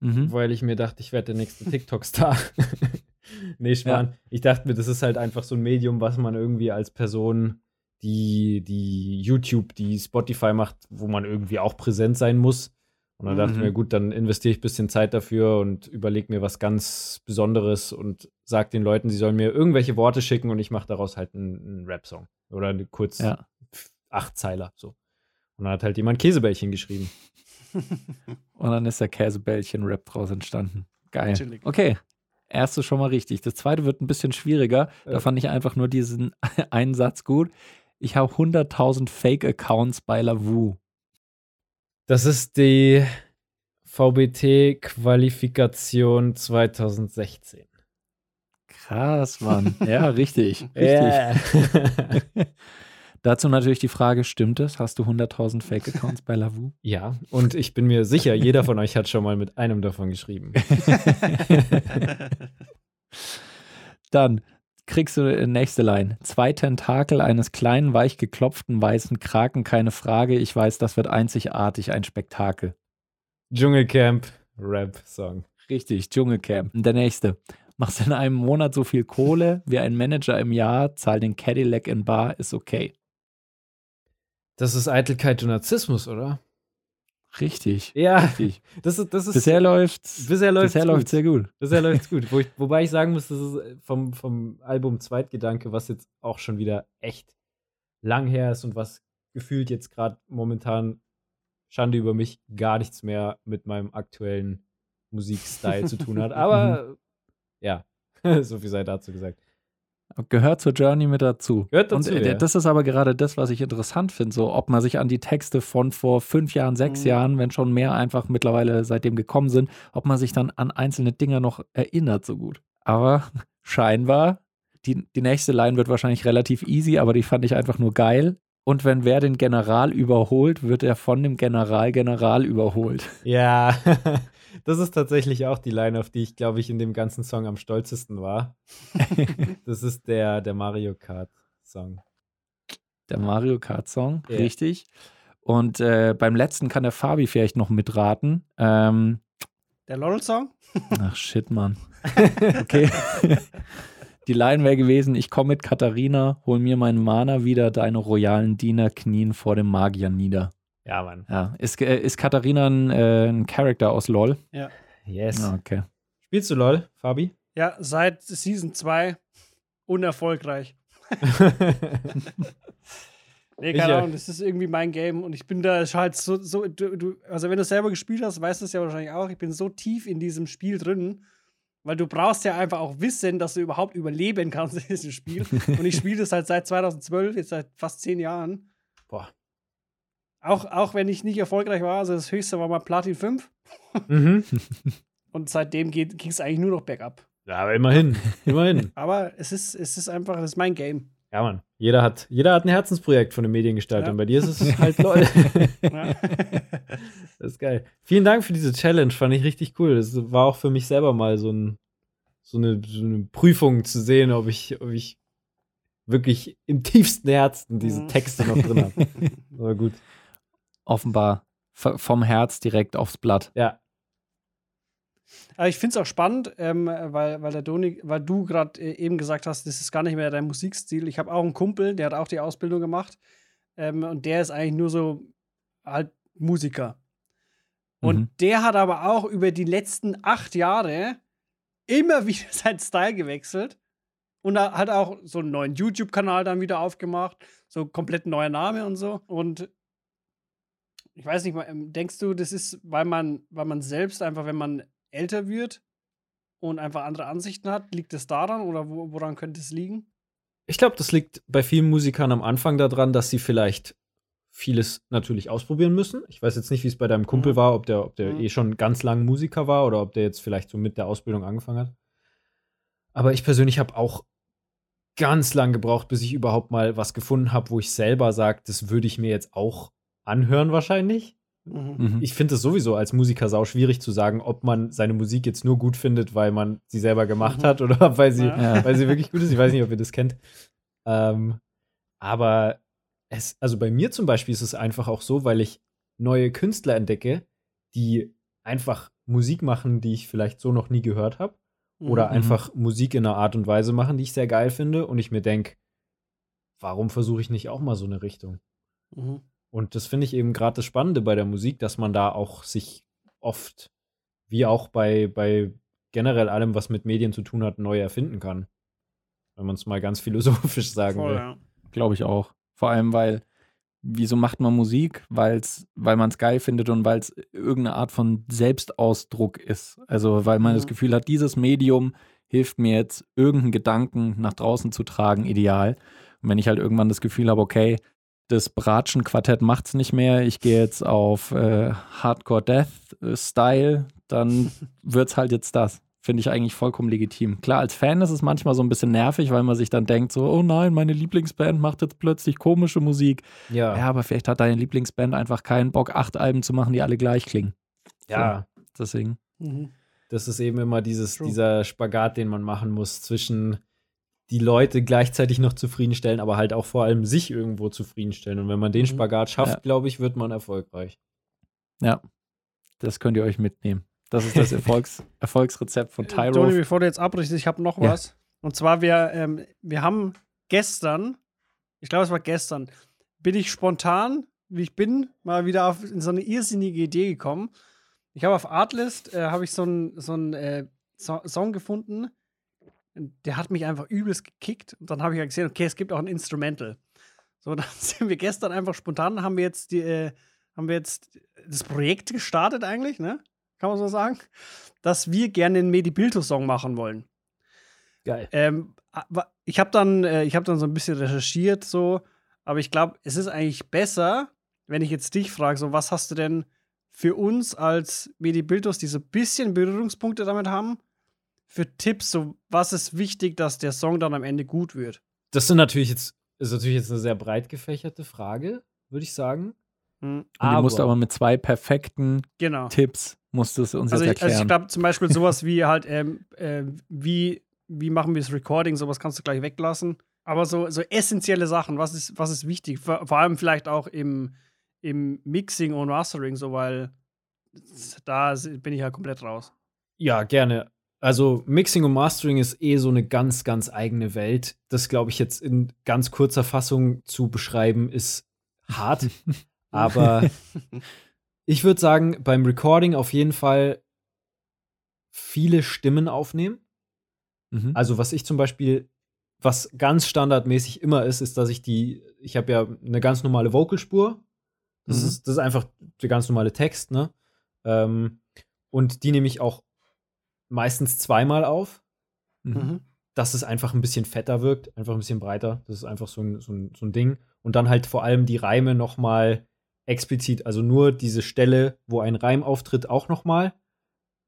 Mhm. weil ich mir dachte, ich werde der nächste TikTok-Star. nee, Schwan. Ich dachte mir, das ist halt einfach so ein Medium, was man irgendwie als Person, die, die YouTube, die Spotify macht, wo man irgendwie auch präsent sein muss. Und dann dachte ich Mhm. mir, gut, dann investiere ich ein bisschen Zeit dafür und überlege mir was ganz Besonderes und sage den Leuten, sie sollen mir irgendwelche Worte schicken und ich mache daraus halt einen, einen Rap-Song. Oder eine kurz Ja. Achtzeiler. So. Und dann hat halt jemand Käsebällchen geschrieben. Und dann ist der Käsebällchen-Rap draus entstanden. Geil. Chillig. Okay. Erste schon mal richtig. Das zweite wird ein bisschen schwieriger. Da Ja. fand ich einfach nur diesen einen Satz gut. Ich habe 100.000 Fake-Accounts bei Lavu. Das ist die VBT-Qualifikation 2016. Krass, Mann. Ja, richtig. Richtig. Dazu natürlich die Frage: Stimmt es? Hast du 100.000 Fake-Accounts bei Lavu? ja, und ich bin mir sicher, jeder von euch hat schon mal mit einem davon geschrieben. Dann kriegst du äh, nächste Line. Zwei Tentakel eines kleinen, weich geklopften weißen Kraken, keine Frage. Ich weiß, das wird einzigartig, ein Spektakel. Dschungelcamp Rap-Song. Richtig, Dschungelcamp. Der nächste. Machst in einem Monat so viel Kohle wie ein Manager im Jahr, zahl den Cadillac in Bar, ist okay. Das ist Eitelkeit und Narzissmus, oder? Richtig. Ja, Richtig. das ist, das ist Bisher läuft's. bisher läuft's bisher gut. läuft's sehr gut. Bisher läuft's gut. Wo ich, wobei ich sagen muss, das ist vom, vom Album Zweitgedanke, was jetzt auch schon wieder echt lang her ist und was gefühlt jetzt gerade momentan Schande über mich gar nichts mehr mit meinem aktuellen Musikstyle zu tun hat. Aber ja, so viel sei dazu gesagt. Gehört zur Journey mit dazu. Gehört dazu, Und äh, ja. das ist aber gerade das, was ich interessant finde, so ob man sich an die Texte von vor fünf Jahren, sechs Mhm. Jahren, wenn schon mehr einfach mittlerweile seitdem gekommen sind, ob man sich dann an einzelne Dinger noch erinnert so gut. Aber scheinbar, die, die nächste Line wird wahrscheinlich relativ easy, aber die fand ich einfach nur geil. Und wenn wer den General überholt, wird er von dem General General überholt. Ja, das ist tatsächlich auch die Line, auf die ich, glaube ich, in dem ganzen Song am stolzesten war. Das ist der, der Mario Kart-Song. Der Mario Kart Song, Ja. richtig. Und äh, beim letzten kann der Fabi vielleicht noch mitraten. Ähm, Der LOL-Song? Ach shit, Mann. Okay. Die Line wäre gewesen: Ich komme mit Katharina, hol mir meinen Mana wieder, deine royalen Diener knien vor dem Magier nieder. Ja, Mann. Ja, ist, äh, ist Katharina ein, äh, ein Charakter aus LOL? Yes. Ja, okay. Spielst du LOL, Fabi? Ja, seit Season 2 unerfolgreich. Nee, keine äh, Ahnung, das ist irgendwie mein Game und ich bin da halt so, so du, du, also wenn du es selber gespielt hast, weißt du es ja wahrscheinlich auch, ich bin so tief in diesem Spiel drin, weil du brauchst ja einfach auch Wissen, dass du überhaupt überleben kannst in diesem Spiel. und ich spiele das halt seit 2012, jetzt seit fast zehn Jahren. Boah. Auch, auch wenn ich nicht erfolgreich war, also das höchste war mal Platin 5 Mhm. und seitdem ging es eigentlich nur noch bergab. Ja, aber immerhin. Immerhin. Aber es ist, es ist einfach, das ist mein Game. Ja, Mann. Jeder hat, jeder hat ein Herzensprojekt von den Mediengestaltern. Ja. Bei dir ist es halt LOL. Ja. Das ist geil. Vielen Dank für diese Challenge, fand ich richtig cool. Das war auch für mich selber mal so, ein, so, eine, so eine Prüfung zu sehen, ob ich, ob ich wirklich im tiefsten Herzen diese Mhm. Texte noch drin habe. Aber gut. Offenbar vom Herz direkt aufs Blatt. Ja. Aber ich finde es auch spannend, ähm, weil, weil, der Doni, weil du gerade äh, eben gesagt hast, das ist gar nicht mehr dein Musikstil. Ich habe auch einen Kumpel, der hat auch die Ausbildung gemacht. Ähm, und der ist eigentlich nur so halt Musiker. Und Mhm. der hat aber auch über die letzten acht Jahre immer wieder seinen Style gewechselt. Und er hat auch so einen neuen YouTube-Kanal dann wieder aufgemacht. So komplett neuer Name und so. Und ich weiß nicht ähm, denkst du, das ist, weil man, weil man selbst einfach, wenn man älter wird und einfach andere Ansichten hat, liegt es daran oder wo, woran könnte es liegen? Ich glaube, das liegt bei vielen Musikern am Anfang daran, dass sie vielleicht vieles natürlich ausprobieren müssen. Ich weiß jetzt nicht, wie es bei deinem Kumpel Mhm. war, ob der, ob der Mhm. eh schon ganz lang Musiker war oder ob der jetzt vielleicht so mit der Ausbildung angefangen hat. Aber ich persönlich habe auch ganz lang gebraucht, bis ich überhaupt mal was gefunden habe, wo ich selber sage, das würde ich mir jetzt auch anhören wahrscheinlich. Mhm. Mhm. Ich finde es sowieso als Musiker sau schwierig zu sagen, ob man seine Musik jetzt nur gut findet, weil man sie selber gemacht Mhm. hat oder weil sie, Ja. Ja. weil sie wirklich gut ist. Ich weiß nicht, ob ihr das kennt. Ähm, aber es, also bei mir zum Beispiel ist es einfach auch so, weil ich neue Künstler entdecke, die einfach Musik machen, die ich vielleicht so noch nie gehört habe. Oder Mhm. einfach Musik in einer Art und Weise machen, die ich sehr geil finde. Und ich mir denke, warum versuche ich nicht auch mal so eine Richtung? Mhm. Und das finde ich eben gerade das Spannende bei der Musik, dass man da auch sich oft, wie auch bei, bei generell allem, was mit Medien zu tun hat, neu erfinden kann. Wenn man es mal ganz philosophisch sagen Voll, will. ja. Glaube ich auch. Vor allem, weil, wieso macht man Musik? Weil's, weil man es geil findet und weil es irgendeine Art von Selbstausdruck ist. Also, weil man Mhm. das Gefühl hat, dieses Medium hilft mir jetzt, irgendeinen Gedanken nach draußen zu tragen, ideal. Und wenn ich halt irgendwann das Gefühl habe, okay, das Bratschen-Quartett macht's nicht mehr, ich gehe jetzt auf äh, Hardcore-Death-Style, dann wird's halt jetzt das. Finde ich eigentlich vollkommen legitim. Klar, als Fan ist es manchmal so ein bisschen nervig, weil man sich dann denkt, so, oh nein, meine Lieblingsband macht jetzt plötzlich komische Musik. Ja, Ja, aber vielleicht hat deine Lieblingsband einfach keinen Bock, acht Alben zu machen, die alle gleich klingen. ja. Deswegen. Mhm. Das ist eben immer dieses, True. dieser Spagat, den man machen muss zwischen die Leute gleichzeitig noch zufriedenstellen, aber halt auch vor allem sich irgendwo zufriedenstellen. Und wenn man den Mhm. Spagat schafft, Ja. glaube ich, wird man erfolgreich. Ja, das könnt ihr euch mitnehmen. Das ist das Erfolgs Erfolgsrezept von Tony, Tyro. bevor du jetzt abbrichst, ich habe noch Ja. was. Und zwar, wir, ähm, wir haben gestern, ich glaube, es war gestern, bin ich spontan, wie ich bin, mal wieder auf, in so eine irrsinnige Idee gekommen. Ich habe auf Artlist, äh, habe ich so einen so einen, äh, so Song gefunden, der hat mich einfach übelst gekickt. Und dann habe ich ja gesehen, okay, es gibt auch ein Instrumental. So, dann sind wir gestern einfach spontan, haben wir jetzt die, äh, haben wir jetzt das Projekt gestartet eigentlich, ne? Kann man so sagen? Dass wir gerne einen Medi-Bilto-Song machen wollen. Geil. Ähm, ich habe dann, äh, ich habe dann so ein bisschen recherchiert, so, aber ich glaube, es ist eigentlich besser, wenn ich jetzt dich frage, so, was hast du denn für uns als Medi-Bildos, die so ein bisschen Berührungspunkte damit haben, für Tipps, so, was ist wichtig, dass der Song dann am Ende gut wird? Das sind natürlich jetzt, ist natürlich jetzt eine sehr breit gefächerte Frage, würde ich sagen. Hm, Und die musst du aber mit zwei perfekten genau. Tipps, musst du es uns Also jetzt ich, also ich erklären. glaube zum Beispiel sowas wie halt, ähm, äh, wie, wie machen wir das Recording, sowas kannst du gleich weglassen. Aber so, so essentielle Sachen, was ist, was ist wichtig? Vor, vor allem vielleicht auch im, im Mixing und Mastering, so weil da bin ich ja komplett raus. Ja, gerne. Also Mixing und Mastering ist eh so eine ganz, ganz eigene Welt. Das, glaube ich, jetzt in ganz kurzer Fassung zu beschreiben, ist hart. Aber ich würde sagen, beim Recording auf jeden Fall viele Stimmen aufnehmen. Mhm. Also was ich zum Beispiel, was ganz standardmäßig immer ist, ist, dass ich die, ich habe ja eine ganz normale Vocalspur. Das, Mhm. ist, das ist einfach der ganz normale Text, ne? Ähm, und die nehme ich auch meistens zweimal auf, Mhm. dass es einfach ein bisschen fetter wirkt, einfach ein bisschen breiter. Das ist einfach so ein, so ein, so ein Ding. Und dann halt vor allem die Reime noch mal explizit, also nur diese Stelle, wo ein Reim auftritt, auch noch mal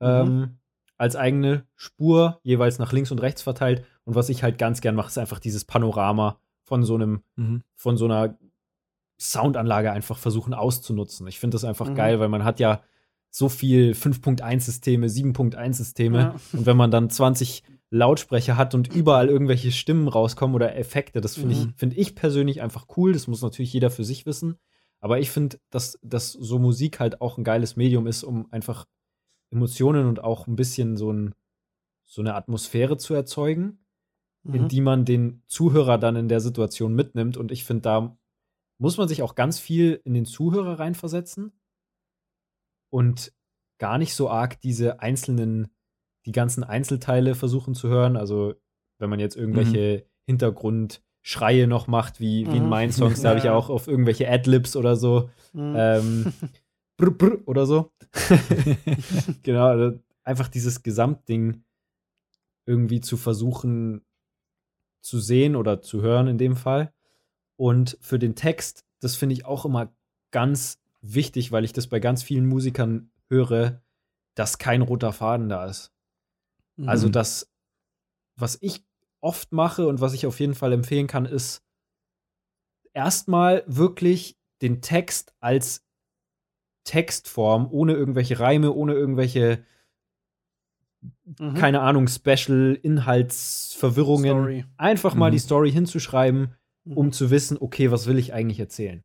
ähm, als eigene Spur, jeweils nach links und rechts verteilt. Und was ich halt ganz gern mache, ist einfach dieses Panorama von so einem, Mhm. von so einer Soundanlage einfach versuchen auszunutzen. Ich finde das einfach Mhm. geil, weil man hat ja so viel 5.1-Systeme, 7.1-Systeme. Ja. Und wenn man dann 20 Lautsprecher hat und überall irgendwelche Stimmen rauskommen oder Effekte, das finde ich, Mhm. find ich persönlich einfach cool. Das muss natürlich jeder für sich wissen. Aber ich finde, dass, dass so Musik halt auch ein geiles Medium ist, um einfach Emotionen und auch ein bisschen so, ein, so eine Atmosphäre zu erzeugen in Mhm. die man den Zuhörer dann in der Situation mitnimmt. Und ich finde, da muss man sich auch ganz viel in den Zuhörer reinversetzen und gar nicht so arg diese einzelnen, die ganzen Einzelteile versuchen zu hören. Also, wenn man jetzt irgendwelche Hintergrundschreie noch macht, wie, wie in Mhm. meinen Songs, da habe ich Ja. auch auf irgendwelche Adlibs oder so Mhm. ähm, brr, brr oder so. genau, also einfach dieses Gesamtding irgendwie zu versuchen zu sehen oder zu hören in dem Fall. Und für den Text, das finde ich auch immer ganz wichtig, weil ich das bei ganz vielen Musikern höre, dass kein roter Faden da ist. Also Mhm. das, was ich oft mache und was ich auf jeden Fall empfehlen kann, ist erstmal wirklich den Text als Textform, ohne irgendwelche Reime, ohne irgendwelche, Mhm. keine Ahnung, Special, Inhaltsverwirrungen. Story. Einfach mal Mhm. die Story hinzuschreiben, Mhm. um zu wissen, okay, was will ich eigentlich erzählen?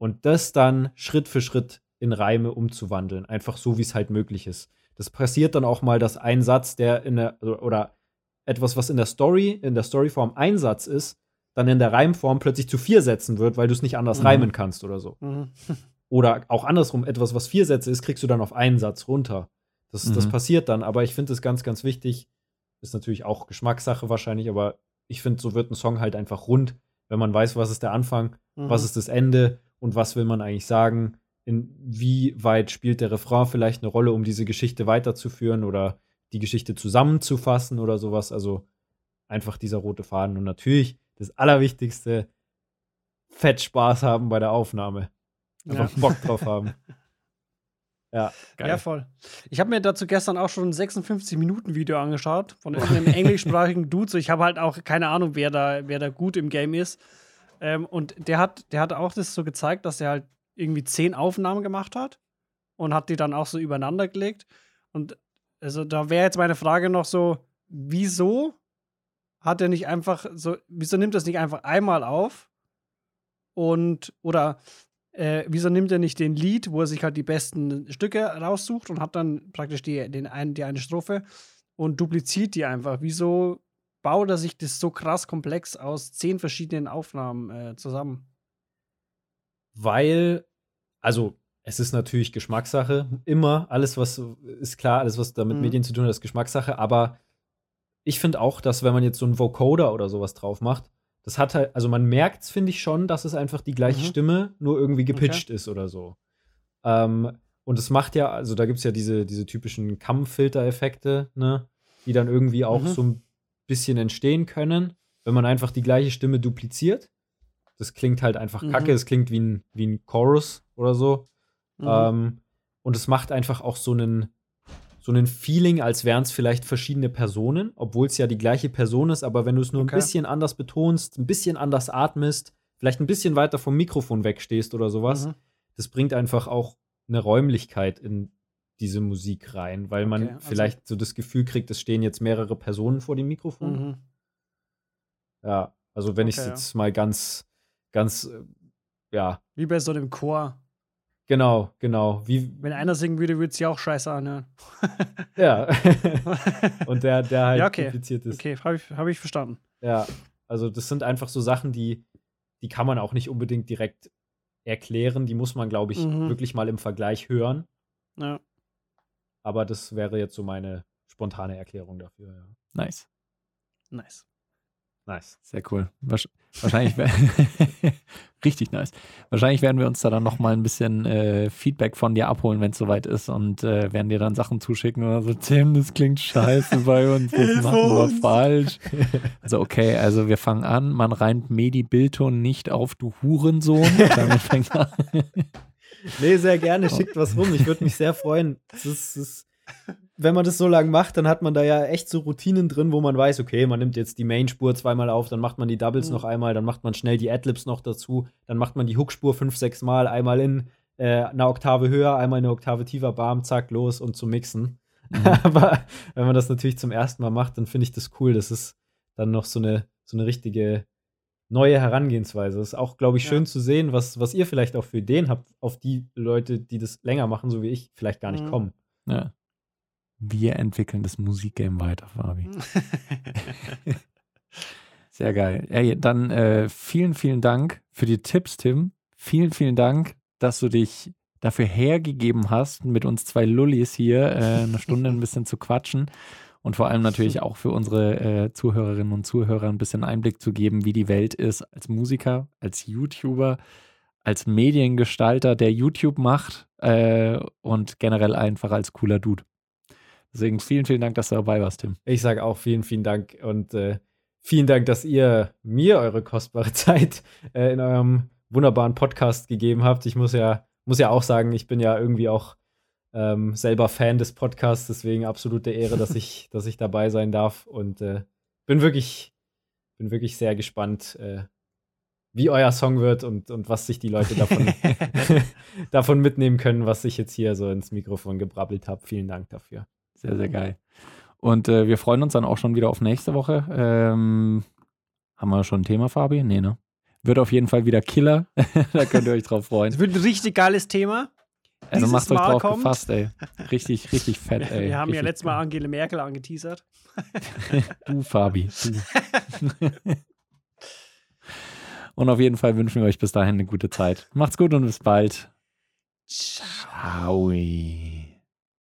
Und das dann Schritt für Schritt in Reime umzuwandeln, einfach so, wie es halt möglich ist. Das passiert dann auch mal, dass ein Satz, der in der, oder etwas, was in der Story, in der Storyform ein Satz ist, dann in der Reimform plötzlich zu vier Sätzen wird, weil du es nicht anders Mhm. reimen kannst oder so. Mhm. Oder auch andersrum, etwas, was vier Sätze ist, kriegst du dann auf einen Satz runter. Das, das Mhm. passiert dann, aber ich finde es ganz, ganz wichtig. Ist natürlich auch Geschmackssache wahrscheinlich, aber ich finde, so wird ein Song halt einfach rund, wenn man weiß, was ist der Anfang, Mhm. was ist das Ende und was will man eigentlich sagen. Inwieweit spielt der Refrain vielleicht eine Rolle, um diese Geschichte weiterzuführen oder die Geschichte zusammenzufassen oder sowas. Also einfach dieser rote Faden. Und natürlich das Allerwichtigste, fett Spaß haben bei der Aufnahme. Einfach Ja. Bock drauf haben. Ja, Ja, voll. Ich habe mir dazu gestern auch schon ein 56-Minuten-Video angeschaut von irgendeinem englischsprachigen Dude. So, ich habe halt auch keine Ahnung, wer da, wer da gut im Game ist. Ähm, und der hat, der hat auch das so gezeigt, dass er halt irgendwie zehn Aufnahmen gemacht hat und hat die dann auch so übereinander gelegt. Und also da wäre jetzt meine Frage noch so, wieso hat er nicht einfach so, wieso nimmt er es nicht einfach einmal auf und oder äh, wieso nimmt er nicht den Lied, wo er sich halt die besten Stücke raussucht und hat dann praktisch die, den einen, die eine Strophe und dupliziert die einfach? Wieso baut er sich das so krass komplex aus zehn verschiedenen Aufnahmen äh, zusammen? weil, also es ist natürlich Geschmackssache. Immer, alles, was ist klar, alles, was da mit Mhm. Medien zu tun hat, ist Geschmackssache. Aber ich finde auch, dass wenn man jetzt so einen Vocoder oder sowas drauf macht, das hat halt, also man merkt es, finde ich schon, dass es einfach die gleiche Mhm. Stimme, nur irgendwie gepitcht ist oder so. Ähm, und es macht ja, also da gibt es ja diese, diese typischen Kammfilter-Effekte, ne, die dann irgendwie auch Mhm. so ein bisschen entstehen können, wenn man einfach die gleiche Stimme dupliziert. Das klingt halt einfach Mhm. kacke, es klingt wie ein, wie ein Chorus oder so. Mhm. Ähm, und es macht einfach auch so einen, so einen Feeling, als wären es vielleicht verschiedene Personen, obwohl es ja die gleiche Person ist, aber wenn du es nur Okay. ein bisschen anders betonst, ein bisschen anders atmest, vielleicht ein bisschen weiter vom Mikrofon wegstehst oder sowas, Mhm. das bringt einfach auch eine Räumlichkeit in diese Musik rein, weil man Okay, also- vielleicht so das Gefühl kriegt, es stehen jetzt mehrere Personen vor dem Mikrofon. Mhm. Ja, also wenn ich es Okay, ja. jetzt mal ganz, ganz, äh, ja, Wie bei so einem Chor. genau, genau, wie, Wenn einer singen würde, würde es ja auch scheiße anhören. ja. Und der, der halt Ja, okay. dupliziert ist. okay, habe ich, hab ich verstanden. Ja, also das sind einfach so Sachen, die, die kann man auch nicht unbedingt direkt erklären. Die muss man, glaube ich, Mhm. wirklich mal im Vergleich hören. Ja. Aber das wäre jetzt so meine spontane Erklärung dafür. Ja. Nice. Nice. Nice. Sehr cool. Wasch wahrscheinlich richtig nice. Wahrscheinlich werden wir uns da dann noch mal ein bisschen äh, Feedback von dir abholen, wenn es soweit ist und äh, werden dir dann Sachen zuschicken oder so. Tim, das klingt scheiße bei uns. Das machen wir falsch. Also okay, also wir fangen an. Man reimt Medi Bildton nicht auf du Hurensohn. Damit fängt an. Nee, sehr gerne. Schickt was rum. Ich würde mich sehr freuen. Es ist, es ist, wenn man das so lange macht, dann hat man da ja echt so Routinen drin, wo man weiß, okay, man nimmt jetzt die Main-Spur zweimal auf, dann macht man die Doubles Mhm. noch einmal, dann macht man schnell die Adlibs noch dazu, dann macht man die Hookspur fünf, sechs Mal, einmal in äh, eine Oktave höher, einmal eine Oktave tiefer, bam, zack, los und zum Mixen. Aber wenn man das natürlich zum ersten Mal macht, dann finde ich das cool. Das ist dann noch so eine, so eine richtige neue Herangehensweise. Das ist auch, glaube ich, Ja. schön zu sehen, was, was ihr vielleicht auch für Ideen habt, auf die Leute, die das länger machen, so wie ich, vielleicht gar nicht Mhm. kommen. Ja. Wir entwickeln das Musikgame weiter, Fabi. Sehr geil. Ey, dann äh, vielen, vielen Dank für die Tipps, Tim. Vielen, vielen Dank, dass du dich dafür hergegeben hast, mit uns zwei Lullis hier äh, eine Stunde ein bisschen zu quatschen und vor allem natürlich auch für unsere äh, Zuhörerinnen und Zuhörer ein bisschen Einblick zu geben, wie die Welt ist als Musiker, als YouTuber, als Mediengestalter, der YouTube macht äh, und generell einfach als cooler Dude. Deswegen vielen, vielen Dank, dass du dabei warst, Tim. Ich sage auch vielen, vielen Dank und äh, vielen Dank, dass ihr mir eure kostbare Zeit äh, in eurem wunderbaren Podcast gegeben habt. Ich muss ja, muss ja auch sagen, ich bin ja irgendwie auch ähm, selber Fan des Podcasts, deswegen absolute Ehre, dass ich, dass ich dabei sein darf und äh, bin wirklich, bin wirklich sehr gespannt, äh, wie euer Song wird und, und was sich die Leute davon, davon mitnehmen können, was ich jetzt hier so ins Mikrofon gebrabbelt habe. Vielen Dank dafür. Sehr, sehr geil. Und äh, wir freuen uns dann auch schon wieder auf nächste Woche. Ähm, haben wir schon ein Thema, Fabi? Nee, ne? Wird auf jeden Fall wieder Killer. da könnt ihr euch drauf freuen. Das wird ein richtig geiles Thema. Also dieses macht euch Mal drauf kommt- gefasst, ey. Richtig, richtig fett, ey. Wir haben ja Richtig letztes Mal. Angela Merkel angeteasert. Du, Fabi, du. Und auf jeden Fall wünschen wir euch bis dahin eine gute Zeit. Macht's gut und bis bald. Ciao.